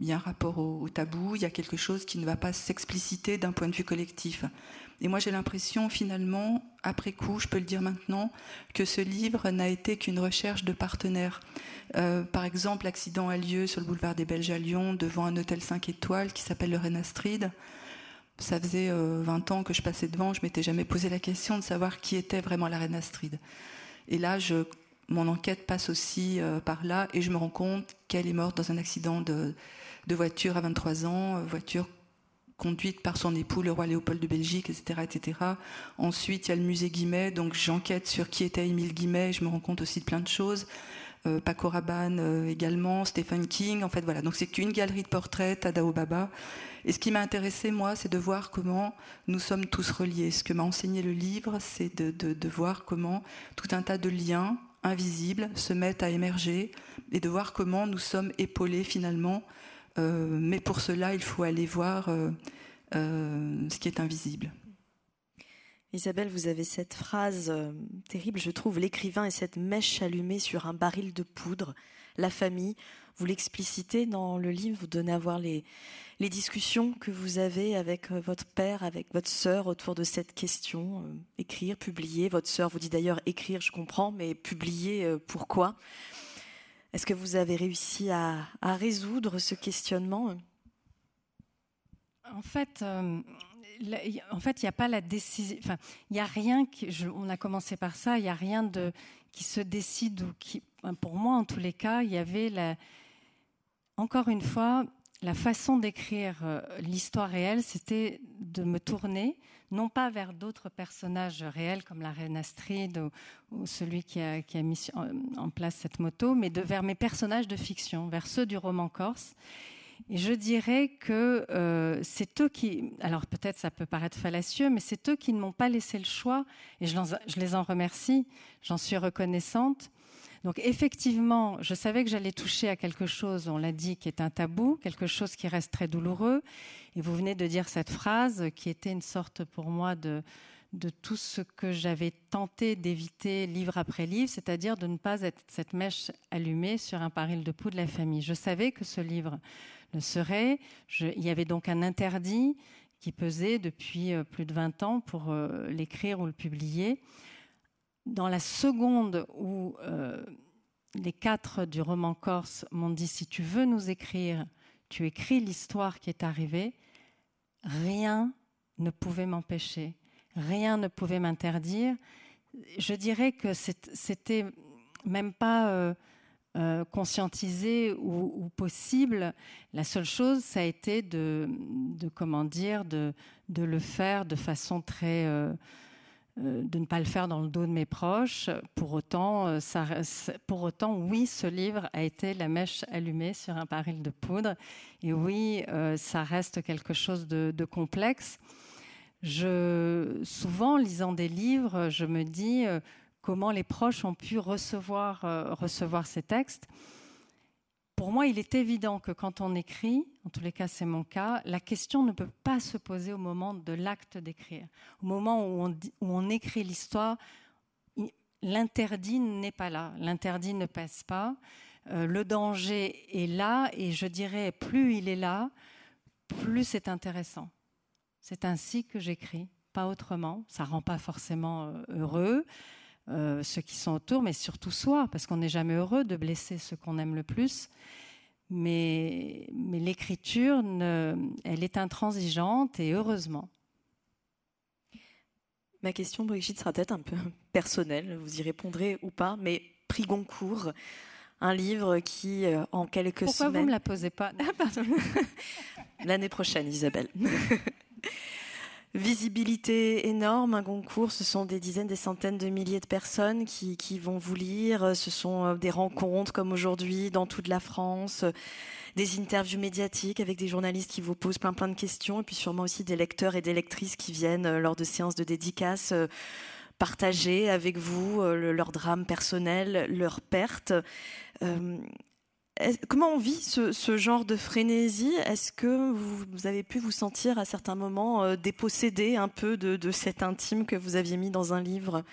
il y a un rapport au, tabou, il y a quelque chose qui ne va pas s'expliciter d'un point de vue collectif. Et moi, j'ai l'impression, finalement, après coup, je peux le dire maintenant, que ce livre n'a été qu'une recherche de partenaires. Euh, par exemple, l'accident a lieu sur le boulevard des Belges à Lyon, devant un hôtel 5 étoiles qui s'appelle le Renastride. Ça faisait 20 euh, ans que je passais devant, je m'étais jamais posé la question de savoir qui était vraiment la Reine Astrid. Et là, mon enquête passe aussi euh, par là et je me rends compte qu'elle est morte dans un accident de, de voiture à 23 ans, euh, voiture conduite par son époux, le roi Léopold de Belgique, etc., etc. Ensuite, il y a le musée Guimet, donc j'enquête sur qui était Émile Guimet, je me rends compte aussi de plein de choses. Paco Rabanne également, Stephen King, en fait voilà. Donc c'est qu'une galerie de portraits, Tadao Baba. Et ce qui m'a intéressé, moi, c'est de voir comment nous sommes tous reliés. Ce que m'a enseigné le livre, c'est de, voir comment tout un tas de liens invisibles se mettent à émerger et de voir comment nous sommes épaulés finalement. Euh, mais pour cela, il faut aller voir euh, euh, ce qui est invisible. Isabelle, vous avez cette phrase terrible, je trouve, l'écrivain est cette mèche allumée sur un baril de poudre, la famille. Vous l'explicitez dans le livre, vous donnez à voir les, discussions que vous avez avec euh, votre père, avec votre sœur autour de cette question. Euh, écrire, publier. Votre sœur vous dit d'ailleurs écrire, je comprends, mais publier, euh, pourquoi? Est-ce que vous avez réussi à, résoudre ce questionnement? En fait, en fait, il n'y a pas la décision. Enfin, il n'y a rien. Qui, on a commencé par ça. Il n'y a rien de qui se décide ou qui. Pour moi, en tous les cas, il y avait. Encore une fois, la façon d'écrire euh, l'histoire réelle, c'était de me tourner, non pas vers d'autres personnages réels comme la reine Astrid ou, celui qui a, mis en place cette moto, mais vers mes personnages de fiction, vers ceux du roman corse. Et je dirais que euh, c'est eux qui, alors peut-être ça peut paraître fallacieux, mais c'est eux qui ne m'ont pas laissé le choix, et je les en remercie, j'en suis reconnaissante, donc effectivement, je savais que j'allais toucher à quelque chose, on l'a dit, qui est un tabou, quelque chose qui reste très douloureux. Et vous venez de dire cette phrase qui était une sorte pour moi de, de tout ce que j'avais tenté d'éviter livre après livre, c'est-à-dire de ne pas être cette mèche allumée sur un baril de poudre de la famille. Je savais que ce livre le serait. il y avait donc un interdit qui pesait depuis euh, plus de 20 ans pour euh, l'écrire ou le publier dans la seconde où euh, les quatre du roman corse m'ont dit si tu veux nous écrire, tu écris l'histoire qui est arrivée, rien ne pouvait m'empêcher, rien ne pouvait m'interdire. Je dirais que c'était même pas euh, conscientisé ou, possible. La seule chose, ça a été de, comment dire, de, le faire de façon très euh, de ne pas le faire dans le dos de mes proches. Pour autant, euh, ça, pour autant, oui, ce livre a été la mèche allumée sur un baril de poudre. Et oui, euh, ça reste quelque chose de, complexe. Je, souvent, lisant des livres, je me dis comment les proches ont pu recevoir, recevoir ces textes pour moi, il est évident que quand on écrit, en tous les cas c'est mon cas, la question ne peut pas se poser au moment de l'acte d'écrire. Au moment où on, écrit l'histoire, l'interdit n'est pas là, l'interdit ne pèse pas, euh, le danger est là, et je dirais, plus il est là, plus c'est intéressant. C'est ainsi que j'écris, pas autrement. Ça rend pas forcément euh, heureux. Euh, ceux qui sont autour, mais surtout soi, parce qu'on n'est jamais heureux de blesser ceux qu'on aime le plus. Mais, mais l'écriture, elle est intransigeante et heureusement. Ma question, Brigitte, sera peut-être un peu personnelle, vous y répondrez ou pas, mais Prix Goncourt, un livre qui, euh, en quelques Pourquoi semaines... Pourquoi vous ne me la posez pas? Ah, L'année prochaine, Isabelle. visibilité énorme, un concours, ce sont des dizaines, des centaines de milliers de personnes qui, vont vous lire, ce sont euh, des rencontres comme aujourd'hui dans toute la France, euh, des interviews médiatiques avec des journalistes qui vous posent plein plein de questions, et puis sûrement aussi des lecteurs et des lectrices qui viennent euh, lors de séances de dédicaces partager avec vous leur drame personnel, leurs pertes. Comment on vit ce, genre de frénésie? Est-ce que vous, avez pu vous sentir à certains moments euh, dépossédé un peu de, cet intime que vous aviez mis dans un livre?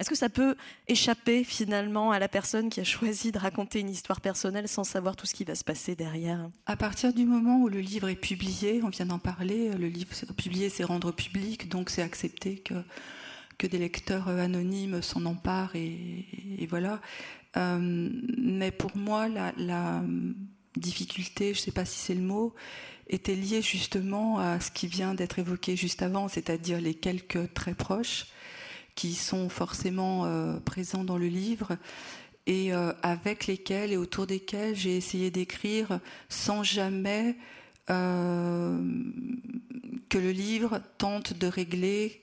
Est-ce que ça peut échapper finalement à la personne qui a choisi de raconter une histoire personnelle sans savoir tout ce qui va se passer derrière? À partir du moment où le livre est publié, on vient d'en parler, le livre publié c'est rendre public, donc c'est accepter que, que des lecteurs anonymes s'en emparent et, voilà. Euh, mais pour moi, la, difficulté, je ne sais pas si c'est le mot, était liée justement à ce qui vient d'être évoqué juste avant, c'est-à-dire les quelques très proches qui sont forcément euh, présents dans le livre et euh, avec lesquels et autour desquels j'ai essayé d'écrire sans jamais euh, que le livre tente de régler,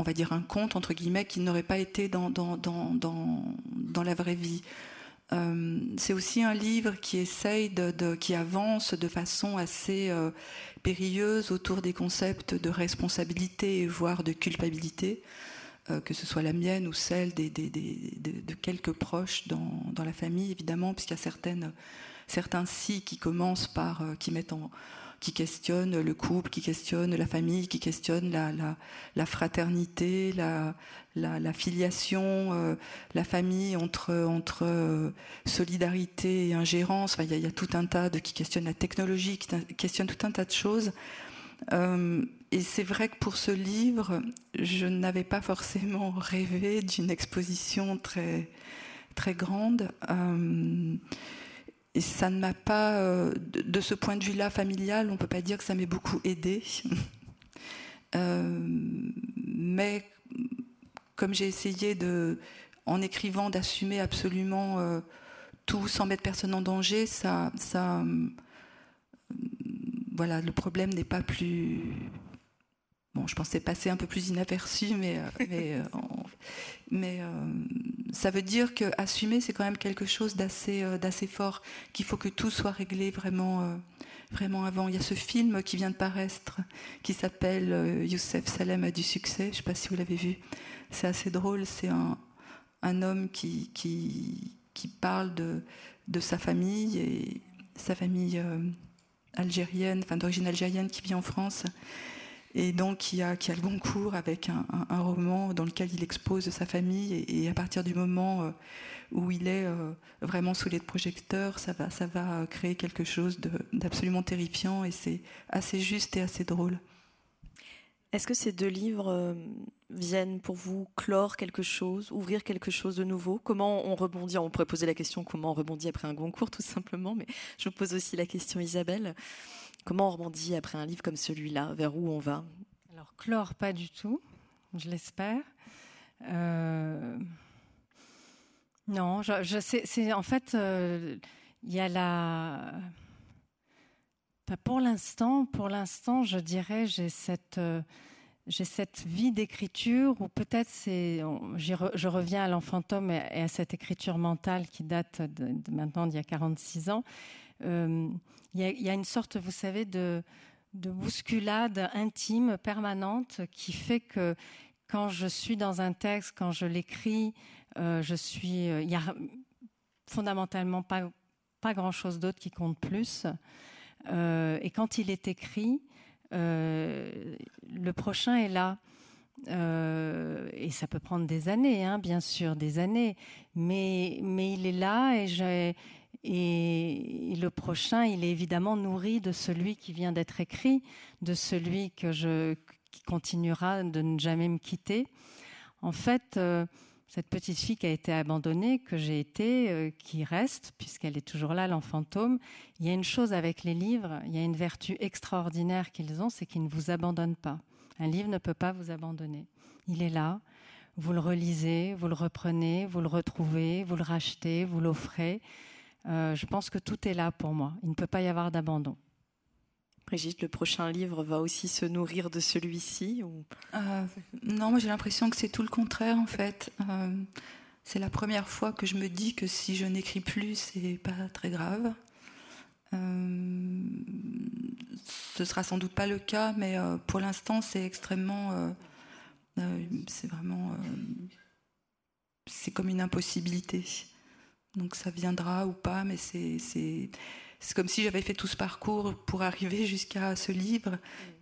on va dire, un compte, entre guillemets, qui n'aurait pas été dans, dans, dans, dans, la vraie vie. c'est aussi un livre qui essaye de, qui avance de façon assez périlleuse autour des concepts de responsabilité, voire de culpabilité, euh, que ce soit la mienne ou celle de quelques proches dans, dans la famille, évidemment, puisqu'il y a certaines, certains si qui commencent par, euh, qui mettent en, qui questionne le couple, qui questionne la famille, qui questionne la, fraternité, la, filiation, euh, la famille entre, euh, solidarité et ingérence. Enfin, il, y a, tout un tas de qui questionnent la technologie, qui questionnent tout un tas de choses. Euh, et c'est vrai que pour ce livre, je n'avais pas forcément rêvé d'une exposition très très grande. Et ça ne m'a pas, euh, de, ce point de vue-là familial, on peut pas dire que ça m'ait beaucoup aidé. Euh, mais comme j'ai essayé de, en écrivant, d'assumer absolument euh, tout sans mettre personne en danger, ça, ça, voilà, le problème n'est pas plus Bon, je pensais passer un peu plus inaperçu, mais, mais, mais ça veut dire que assumer, c'est quand même quelque chose d'assez euh, d'assez fort, qu'il faut que tout soit réglé vraiment, euh, vraiment avant. Il y a ce film qui vient de paraître, qui s'appelle euh, Youssef Salem a du succès. Je ne sais pas si vous l'avez vu. C'est assez drôle. C'est un, un homme qui, qui, qui parle de, de sa famille et sa famille algérienne, enfin d'origine algérienne, qui vit en France et donc qui a, a le concours avec un, roman dans lequel il expose sa famille et, à partir du moment euh, où il est euh, vraiment sous les projecteurs, ça va, ça va créer quelque chose d'absolument terrifiant et c'est assez juste et assez drôle. Est-ce que ces deux livres euh, viennent pour vous clore quelque chose, ouvrir quelque chose de nouveau? Comment on rebondit? On pourrait poser la question comment on rebondit après un concours tout simplement, mais je vous pose aussi la question Isabelle. Comment on rebondit après un livre comme celui-là? Vers où on va? Alors, clore, pas du tout, je l'espère. Euh, non, c'est en fait, euh, il y a la. Pour l'instant, pour l'instant, je dirais, j'ai cette. Euh, j'ai cette vie d'écriture, ou peut-être c'est, je reviens à l'enfantôme et à cette écriture mentale qui date maintenant d'il y a 46 ans. Euh, il y, a une sorte, vous savez, de, bousculade intime permanente qui fait que quand je suis dans un texte, quand je l'écris, euh, je suis, euh, il n'y a fondamentalement pas, pas grand-chose d'autre qui compte plus. et quand il est écrit, le prochain est là. et ça peut prendre des années, hein, bien sûr, des années, mais, mais il est là et j'ai et le prochain, il est évidemment nourri de celui qui vient d'être écrit, de celui que je, qui continuera de ne jamais me quitter. En fait, euh, cette petite fille qui a été abandonnée, que j'ai été, euh, qui reste, puisqu'elle est toujours là, l'enfant fantôme, il y a une chose avec les livres, il y a une vertu extraordinaire qu'ils ont, c'est qu'ils ne vous abandonnent pas. Un livre ne peut pas vous abandonner. Il est là, vous le relisez, vous le reprenez, vous le retrouvez, vous le rachetez, vous l'offrez. Euh, je pense que tout est là pour moi. Il ne peut pas y avoir d'abandon. Brigitte, le prochain livre va aussi se nourrir de celui-ci ou... Euh, non, moi j'ai l'impression que c'est tout le contraire en fait. Euh, c'est la première fois que je me dis que si je n'écris plus, c'est pas très grave. ce sera sans doute pas le cas, mais pour l'instant c'est extrêmement, c'est vraiment, c'est comme une impossibilité. Donc ça viendra ou pas, mais c'est c'est comme si j'avais fait tout ce parcours pour arriver jusqu'à ce livre.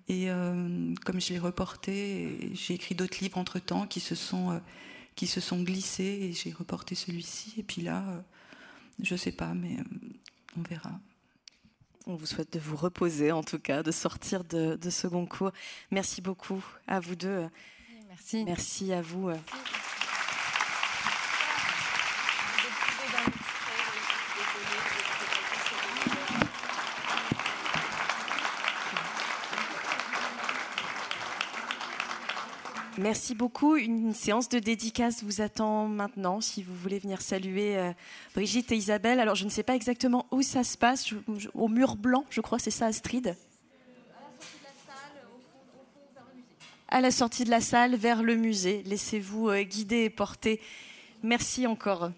Et euh, comme je l'ai reporté, j'ai écrit d'autres livres entre temps qui se sont, euh, qui se sont glissés et j'ai reporté celui-ci. Et puis là, euh, je sais pas, mais on verra. On vous souhaite de vous reposer, en tout cas, de sortir de, de second cours. Merci beaucoup à vous deux. Merci. Merci à vous. Merci beaucoup. Une séance de dédicace vous attend maintenant si vous voulez venir saluer euh, Brigitte et Isabelle. Alors je ne sais pas exactement où ça se passe, au mur blanc, je crois, c'est ça Astrid? À la sortie de la salle, vers le musée. Laissez-vous euh, guider et porter. Merci encore.